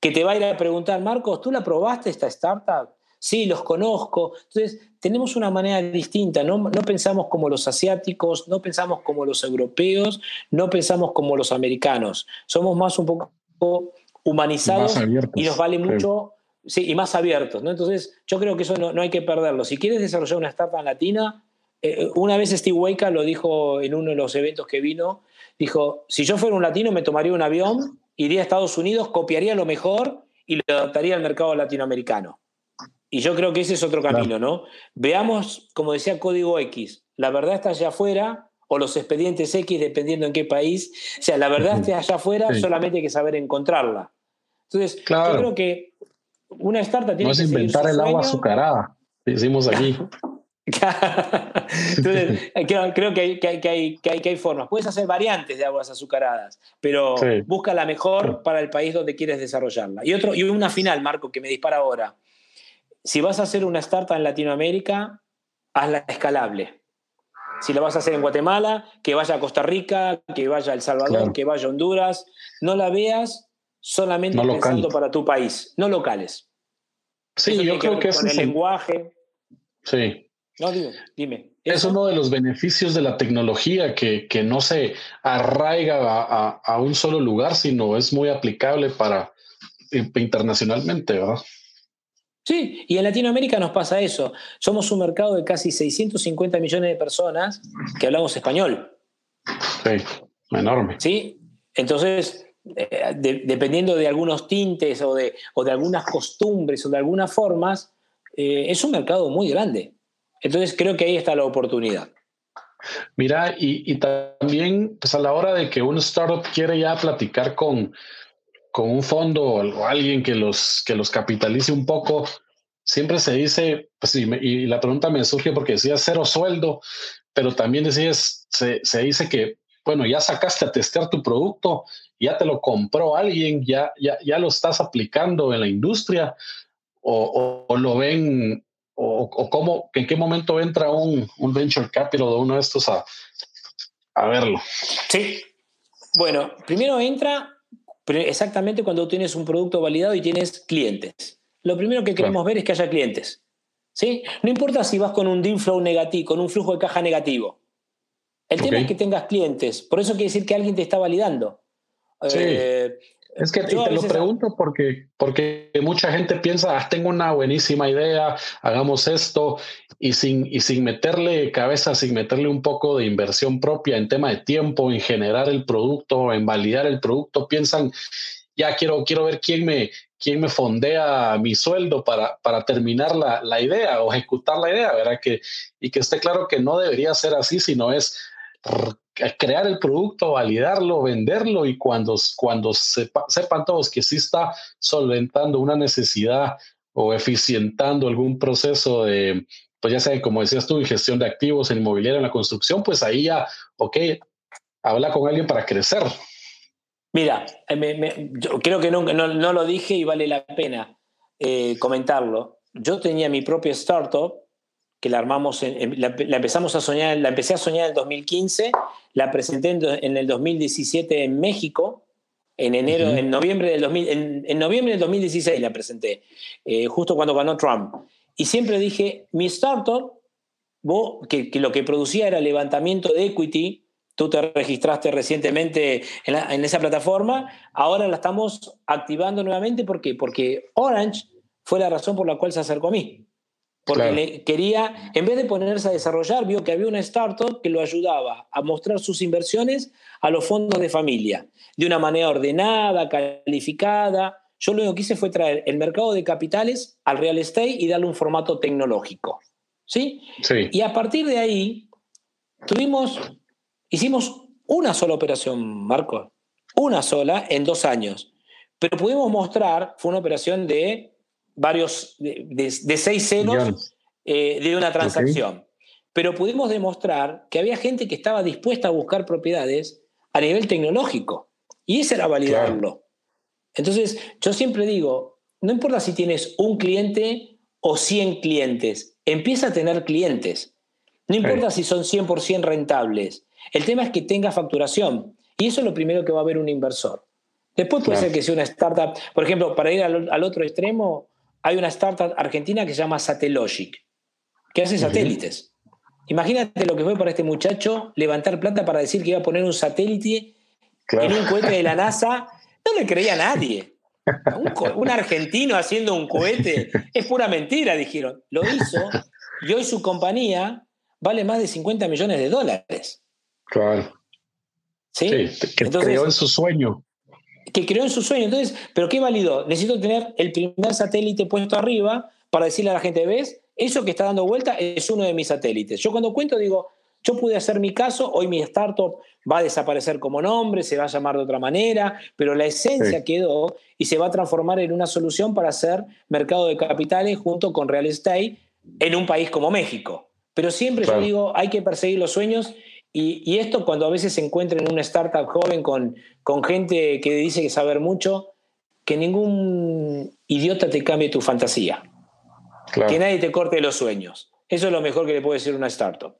que te va a ir a preguntar, Marcos, ¿tú la probaste esta startup? Sí, los conozco. Entonces, tenemos una manera distinta, no, no pensamos como los asiáticos, no pensamos como los europeos, no pensamos como los americanos. Somos más un poco humanizados y, nos vale mucho, sí, y más abiertos. ¿no? Entonces, yo creo que eso no, hay que perderlo. Si quieres desarrollar una startup latina, eh, una vez Steve Wake lo dijo en uno de los eventos que vino, dijo, si yo fuera un latino me tomaría un avión, iría a Estados Unidos, copiaría lo mejor y lo adaptaría al mercado latinoamericano. Y yo creo que ese es otro camino, ¿no? Veamos, como decía Código X, la verdad está allá afuera, o los expedientes X, dependiendo en qué país. O sea, la verdad está allá afuera, solamente hay que saber encontrarla. Entonces, yo creo que una startup tiene no es inventar el agua azucarada, decimos aquí. [laughs] Entonces, [laughs] creo, que, hay, que, hay, que, hay, formas. Puedes hacer variantes de aguas azucaradas, pero busca la mejor para el país donde quieres desarrollarla. Y, otro, y una final, Marco, que me dispara ahora si vas a hacer una startup en Latinoamérica, hazla escalable. Si la vas a hacer en Guatemala, que vaya a Costa Rica, que vaya a El Salvador, que vaya a Honduras, no la veas solamente pensando para tu país, no locales. Sí, yo creo que, es el lenguaje. Sí. No, dime, dime. Es uno de los beneficios de la tecnología que, que no se arraiga a, a, un solo lugar, sino es muy aplicable para eh, internacionalmente, ¿verdad? Sí, y en Latinoamérica nos pasa eso. Somos un mercado de casi 650 millones de personas que hablamos español. Sí, enorme. Sí, entonces, eh, dependiendo de algunos tintes o de, o de, algunas costumbres o de algunas formas, eh, es un mercado muy grande. Entonces, creo que ahí está la oportunidad. Mira, y, y también, pues a la hora de que un startup quiere ya platicar con, con un fondo o alguien que los, que los capitalice un poco, siempre se dice, pues, y, la pregunta me surge porque decía cero sueldo, pero también decías, se, se, dice que, bueno, ya sacaste a testear tu producto, ya te lo compró alguien, ya, ya, ya lo estás aplicando en la industria, o, o, lo ven, o, o, cómo, en qué momento entra un, un venture capital de uno de estos a, a verlo. Sí. Bueno, primero entra exactamente cuando tienes un producto validado y tienes clientes. Lo primero que queremos ver es que haya clientes. ¿sí? No importa si vas con un deal flow negativo, con un flujo de caja negativo. El tema es que tengas clientes. Por eso quiere decir que alguien te está validando. Sí. Eh, es que te lo pregunto porque, porque mucha gente piensa, ah, tengo una buenísima idea, hagamos esto, y sin, y sin meterle cabeza, sin meterle un poco de inversión propia en tema de tiempo, en generar el producto, en validar el producto, piensan, ya quiero, quiero ver quién me, quién me fondea mi sueldo para, para terminar la, la idea o ejecutar la idea, ¿verdad? Que, y que esté claro que no debería ser así, sino es crear el producto, validarlo, venderlo y cuando, cuando sepan todos que sí está solventando una necesidad o eficientando algún proceso de, pues ya sea, como decías tú, en gestión de activos, en inmobiliario, en la construcción, pues ahí ya, ok, habla con alguien para crecer. Mira, eh, yo creo que no, no, lo dije y vale la pena eh, comentarlo. Yo tenía mi propia startup que la armamos, la, empezamos a soñar, la empecé a soñar en el 2015, la presenté en, el 2017 en México, en enero, en noviembre del 2000, en, noviembre del 2016 la presenté, eh, justo cuando ganó Trump. Y siempre dije, mi startup, vos, que, lo que producía era levantamiento de equity, tú te registraste recientemente en, en, esa plataforma, ahora la estamos activando nuevamente, ¿por qué? Porque Orange fue la razón por la cual se acercó a mí. Porque quería, en vez de ponerse a desarrollar, vio que había una startup que lo ayudaba a mostrar sus inversiones a los fondos de familia, de una manera ordenada, calificada. Yo lo único que hice fue traer el mercado de capitales al real estate y darle un formato tecnológico. ¿Sí? sí. Y a partir de ahí, tuvimos, hicimos una sola operación, Marco, una sola en dos años. Pero pudimos mostrar, fue una operación de varios, de, seis ceros eh, de una transacción. Pero pudimos demostrar que había gente que estaba dispuesta a buscar propiedades a nivel tecnológico. Y ese era validarlo. Entonces, yo siempre digo, no importa si tienes un cliente o 100 clientes, empieza a tener clientes. No importa si son 100% rentables. El tema es que tenga facturación. Y eso es lo primero que va a ver un inversor. Después puede ser que sea una startup. Por ejemplo, para ir al, al otro extremo, hay una startup argentina que se llama Satellogic, que hace satélites. Imagínate lo que fue para este muchacho levantar plata para decir que iba a poner un satélite en un cohete de la NASA. No le creía a nadie. Un, argentino haciendo un cohete es pura mentira, dijeron. Lo hizo y hoy su compañía vale más de 50 millones de dólares. Claro. Sí, que creó en su sueño. Que creó en su sueño. Entonces, ¿pero qué validó? Necesito tener el primer satélite puesto arriba para decirle a la gente, ¿ves? Eso que está dando vuelta es uno de mis satélites. Yo cuando cuento digo, yo pude hacer mi caso, hoy mi startup va a desaparecer como nombre, se va a llamar de otra manera, pero la esencia quedó y se va a transformar en una solución para hacer mercado de capitales junto con real estate en un país como México. Pero siempre yo digo, hay que perseguir los sueños y, esto cuando a veces se encuentra en una startup joven con, con gente que dice que saber mucho, que ningún idiota te cambie tu fantasía. Que nadie te corte los sueños. Eso es lo mejor que le puede decir una startup.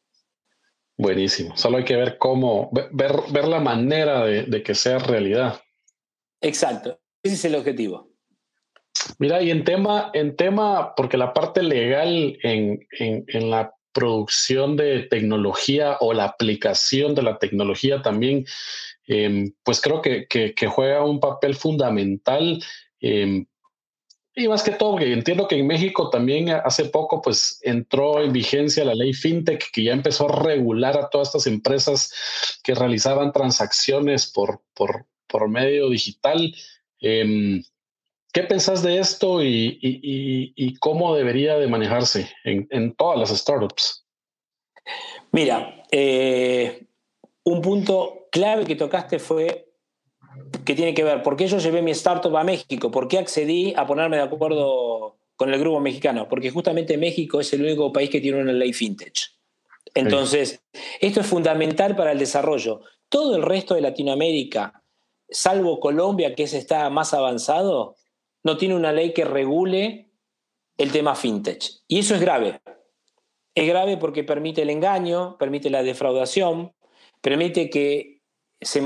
Buenísimo. Solo hay que ver cómo, ver, ver la manera de, que sea realidad. Exacto. Ese es el objetivo. Mira, y en tema, en tema, porque la parte legal en, en la producción de tecnología o la aplicación de la tecnología también, em, pues creo que, juega un papel fundamental. Em, y más que todo, que entiendo que en México también hace poco pues entró en vigencia la ley FinTech que ya empezó a regular a todas estas empresas que realizaban transacciones por, por, por medio digital. Em, ¿Qué pensás de esto y, cómo debería de manejarse en, todas las startups? Mira, eh, un punto clave que tocaste fue que tiene que ver por qué yo llevé mi startup a México, por qué accedí a ponerme de acuerdo con el grupo mexicano, porque justamente México es el único país que tiene una ley fintech. Entonces, esto es fundamental para el desarrollo. Todo el resto de Latinoamérica, salvo Colombia, que es, está más avanzado, no tiene una ley que regule el tema fintech. Y eso es grave. Es grave porque permite el engaño, permite la defraudación, permite que se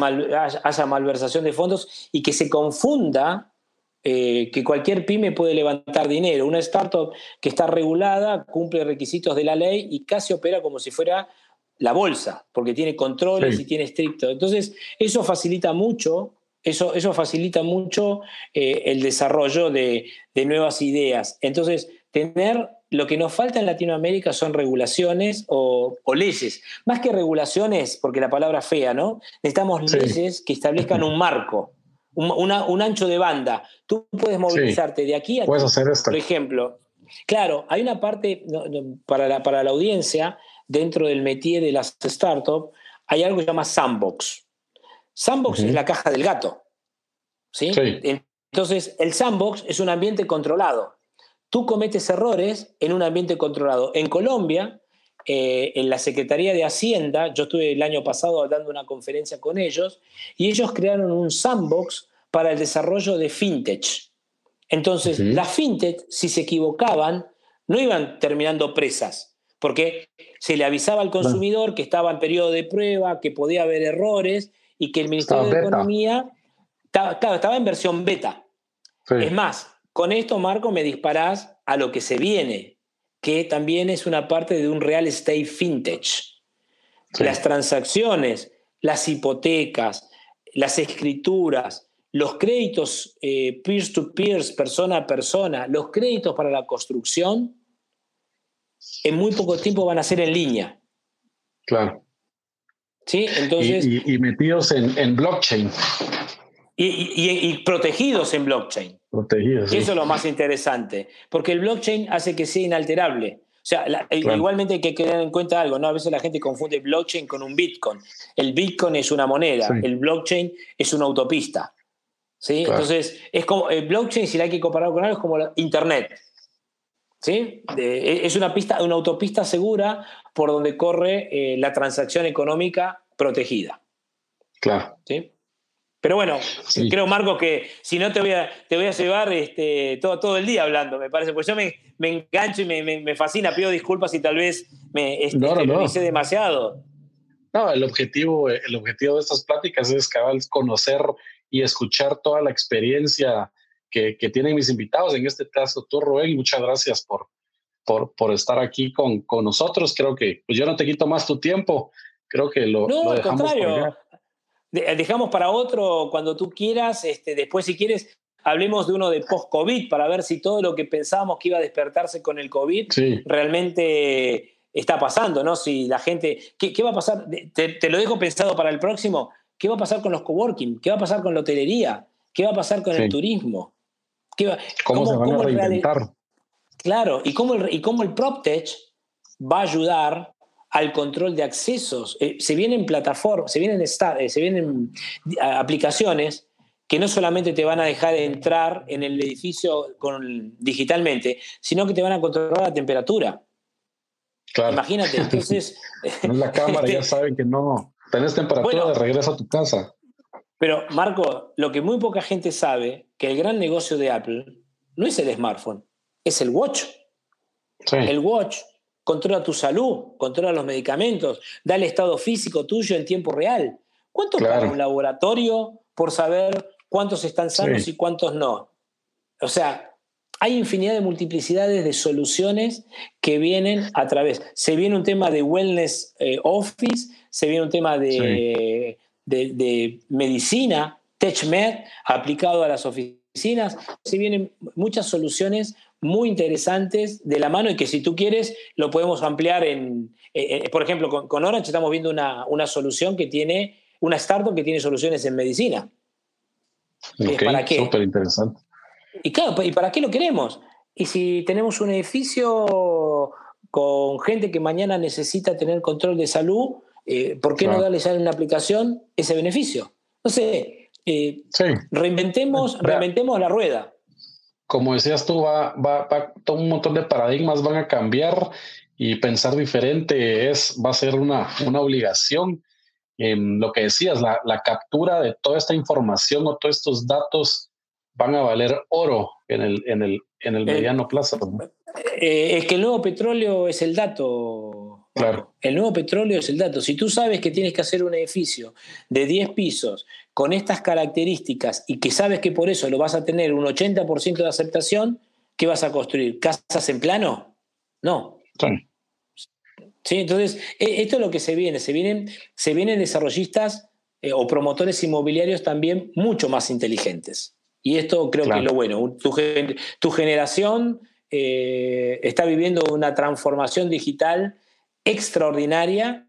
haya malversación de fondos y que se confunda eh, que cualquier pyme puede levantar dinero. Una startup que está regulada cumple requisitos de la ley y casi opera como si fuera la bolsa, porque tiene controles y tiene estricto. Entonces, eso facilita mucho eso, eso facilita mucho eh, el desarrollo de, nuevas ideas. Entonces, tener lo que nos falta en Latinoamérica son regulaciones o, leyes. Más que regulaciones, porque la palabra es fea, ¿no? Necesitamos leyes que establezcan un marco, un, ancho de banda. Tú puedes movilizarte de aquí a Puedes hacer esto. Por ejemplo, claro, hay una parte para, la, para la audiencia, dentro del métier de las startups, hay algo que se llama sandbox. Sandbox es la caja del gato. ¿sí? Entonces, el sandbox es un ambiente controlado. Tú cometes errores en un ambiente controlado. En Colombia, eh, en la Secretaría de Hacienda, yo estuve el año pasado dando una conferencia con ellos, y ellos crearon un sandbox para el desarrollo de fintech. Entonces, las fintech, si se equivocaban, no iban terminando presas, porque se le avisaba al consumidor que estaba en periodo de prueba, que podía haber errores, y que el Ministerio de Economía estaba, estaba en versión beta. Es más, con esto, Marco, me disparás a lo que se viene, que también es una parte de un real estate fintech. Las transacciones, las hipotecas, las escrituras, los créditos eh, peer-to-peer, persona a persona, los créditos para la construcción, en muy poco tiempo van a ser en línea. Claro. ¿Sí? Entonces, y, metidos en, blockchain. Y, protegidos en blockchain. Protegidos. Eso es lo más interesante, porque el blockchain hace que sea inalterable. O sea, igualmente hay que tener en cuenta algo, ¿no? A veces la gente confunde blockchain con un bitcoin. El bitcoin es una moneda, el blockchain es una autopista. ¿sí? Entonces, es como el blockchain, si la hay que comparar con algo, es como internet. ¿sí? es una, pista, una autopista segura por donde corre eh, la transacción económica protegida. Claro. ¿sí? Pero bueno, creo, Marcos, que si no te voy a, te voy a llevar este, todo, todo el día hablando, me parece. Pues yo me, me engancho y me, me, fascina. Pido disculpas si tal vez me este, hice demasiado. No, el objetivo, el objetivo de estas pláticas es cabal conocer y escuchar toda la experiencia que, tienen mis invitados, en este caso tú, Rubén, muchas gracias por, por, por estar aquí con, con, nosotros. Creo que pues yo no te quito más tu tiempo, creo que lo, no, al contrario. Dejamos para otro cuando tú quieras, este, después si quieres hablemos de uno de post-COVID para ver si todo lo que pensábamos que iba a despertarse con el COVID realmente está pasando, ¿no? Si la gente, ¿qué, va a pasar? Te, lo dejo pensado para el próximo. ¿Qué va a pasar con los coworking? ¿Qué va a pasar con la hotelería? ¿Qué va a pasar con el turismo? ¿Cómo, se van a reinventar? claro, y cómo, el, y cómo el PropTech va a ayudar al control de accesos. Eh, se vienen plataformas, se vienen, eh, se vienen aplicaciones que no solamente te van a dejar entrar en el edificio con, digitalmente, sino que te van a controlar la temperatura. Imagínate, entonces... [laughs] en la cámara ya [laughs] saben que no, tenés temperatura de regreso a tu casa. Pero Marco, lo que muy poca gente sabe, que el gran negocio de Apple no es el smartphone, es el watch. El watch controla tu salud, controla los medicamentos, da el estado físico tuyo en tiempo real. ¿Cuánto paga un laboratorio por saber cuántos están sanos y cuántos no. O sea, hay infinidad de multiplicidades de soluciones que vienen a través. Se viene un tema de wellness eh, office, se viene un tema de, de, medicina, TechMed, aplicado a las oficinas. Se vienen muchas soluciones muy interesantes de la mano y que si tú quieres lo podemos ampliar en, eh, eh, por ejemplo, con, con, Orange estamos viendo una, una solución que tiene, una startup que tiene soluciones en medicina. ¿Para qué? Súper interesante. Y claro, ¿y para qué lo queremos? Y si tenemos un edificio con gente que mañana necesita tener control de salud, eh, ¿por qué no darle ya en una aplicación ese beneficio? No sé, eh, reinventemos, reinventemos la rueda. Como decías tú, va, va, va, todo un montón de paradigmas van a cambiar y pensar diferente es, va a ser una, una obligación lo que decías, la, captura de toda esta información o todos estos datos van a valer oro en el, en el, en el eh, mediano plazo. Eh, es que el nuevo petróleo es el dato. Claro. El nuevo petróleo es el dato. Si tú sabes que tienes que hacer un edificio de 10 pisos con estas características y que sabes que por eso lo vas a tener un 80% de aceptación, ¿qué vas a construir? ¿Casas en plano? No. ¿Sí? Entonces, e, esto es lo que se viene. Se vienen, se vienen desarrollistas eh, o promotores inmobiliarios también mucho más inteligentes. Y esto creo que es lo bueno. Tu, generación eh, está viviendo una transformación digital extraordinaria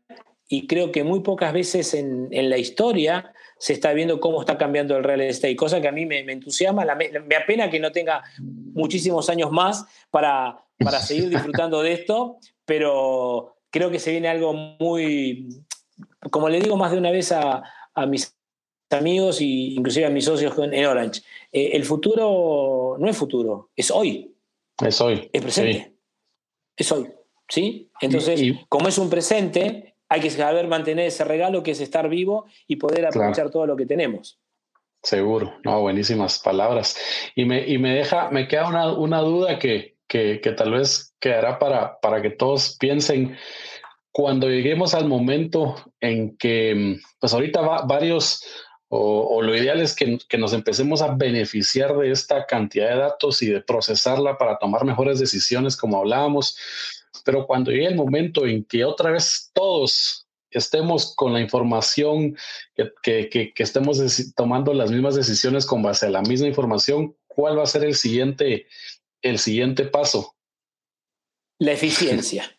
y creo que muy pocas veces en, la historia se está viendo cómo está cambiando el real estate, cosa que a mí me, entusiasma, me apena que no tenga muchísimos años más para, para seguir disfrutando de esto, pero creo que se viene algo muy, como le digo más de una vez a, mis amigos e inclusive a mis socios en Orange, eh, el futuro no es futuro, es hoy. Es hoy. Es presente. Es hoy. ¿Sí? Entonces, como es un presente, hay que saber mantener ese regalo que es estar vivo y poder aprovechar todo lo que tenemos. Seguro, no, buenísimas palabras. Y me, y me deja, me queda una, una duda que, que, tal vez quedará para, para que todos piensen cuando lleguemos al momento en que, pues ahorita va, varios, o, lo ideal es que, que, nos empecemos a beneficiar de esta cantidad de datos y de procesarla para tomar mejores decisiones, como hablábamos, pero cuando llegue el momento en que otra vez todos estemos con la información, que, que, que estemos tomando las mismas decisiones con base a la misma información, ¿cuál va a ser el siguiente el siguiente paso? La eficiencia.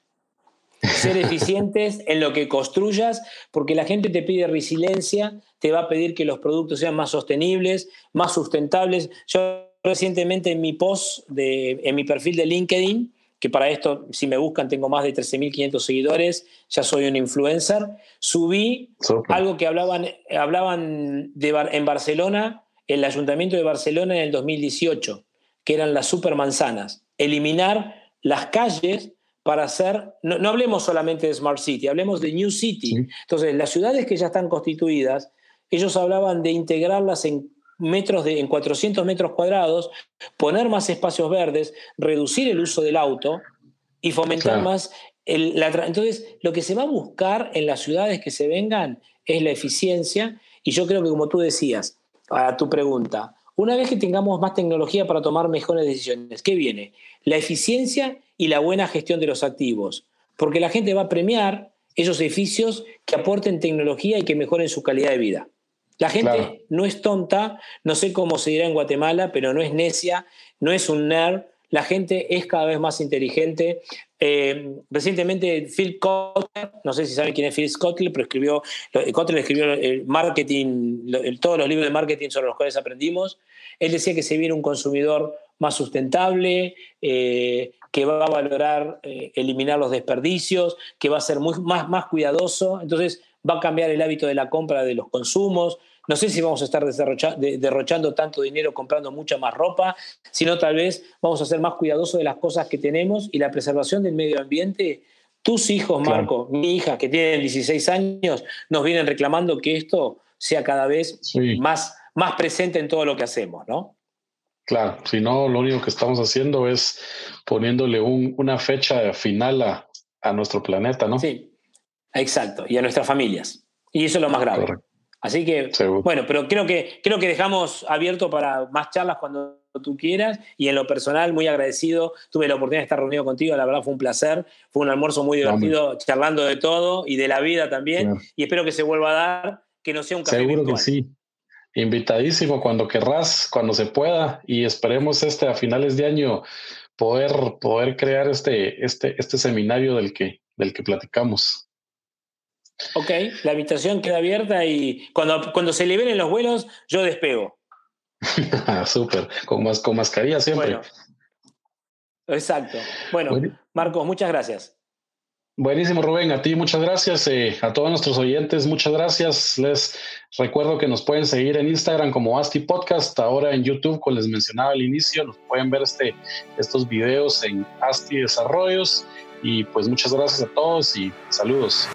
[laughs] Ser eficientes en lo que construyas, porque la gente te pide resiliencia, te va a pedir que los productos sean más sostenibles, más sustentables. Yo recientemente en mi post, de, en mi perfil de LinkedIn, que para esto, si me buscan, tengo más de 13.500 seguidores, ya soy un influencer, subí algo que hablaban, hablaban de, en Barcelona, el Ayuntamiento de Barcelona en el 2018 que eran las supermanzanas. Eliminar las calles para hacer, no, hablemos solamente de Smart City, hablemos de New City. Entonces, las ciudades que ya están constituidas, ellos hablaban de integrarlas en metros de, en 400 metros cuadrados, poner más espacios verdes, reducir el uso del auto y fomentar más el, la, entonces lo que se va a buscar en las ciudades que se vengan es la eficiencia y yo creo que como tú decías a tu pregunta Una vez que tengamos más tecnología para tomar mejores decisiones, ¿qué viene? La eficiencia y la buena gestión de los activos, porque la gente va a premiar esos edificios que aporten tecnología y que mejoren su calidad de vida. La gente no es tonta, no sé cómo se dirá en Guatemala, pero no es necia, no es un nerd, la gente es cada vez más inteligente. Eh, recientemente Phil Kotler, no sé si saben quién es Phil Kotler, pero escribió, Kotler escribió el marketing, todos los libros de marketing sobre los cuales aprendimos. Él decía que se viene un consumidor más sustentable, eh, que va a valorar eh, eliminar los desperdicios, que va a ser muy, más, más cuidadoso. Entonces va a cambiar el hábito de la compra de los consumos. No sé si vamos a estar derrochando tanto dinero comprando mucha más ropa, sino tal vez vamos a ser más cuidadosos de las cosas que tenemos y la preservación del medio ambiente. Tus hijos, Marco, mi hija, que tienen 16 años, nos vienen reclamando que esto sea cada vez más, más presente en todo lo que hacemos, ¿no? Claro, si no, lo único que estamos haciendo es poniéndole una fecha final a, a, nuestro planeta, ¿no? Sí, exacto, y a nuestras familias. Y eso es lo más grave. Así que, bueno, pero creo que, creo que dejamos abierto para más charlas cuando tú quieras y en lo personal muy agradecido. Tuve la oportunidad de estar reunido contigo, la verdad fue un placer, fue un almuerzo muy divertido charlando de todo y de la vida también y espero que se vuelva a dar, que no sea un café Seguro que sí. Invitadísimo cuando querrás, cuando se pueda y esperemos este a finales de año poder, poder crear este, este, este seminario del que, del que platicamos. Ok, la habitación queda abierta y cuando, cuando se liberen los vuelos, yo despego. [laughs] Súper, con, con mascarilla siempre. exacto. Bueno, Marcos, muchas gracias. Buenísimo, Rubén. A ti muchas gracias. Eh, a todos nuestros oyentes, muchas gracias. Les recuerdo que nos pueden seguir en Instagram como Asti Podcast. Ahora en YouTube, como les mencionaba al inicio, nos pueden ver este, estos videos en Asti Desarrollos. Y pues muchas gracias a todos y saludos.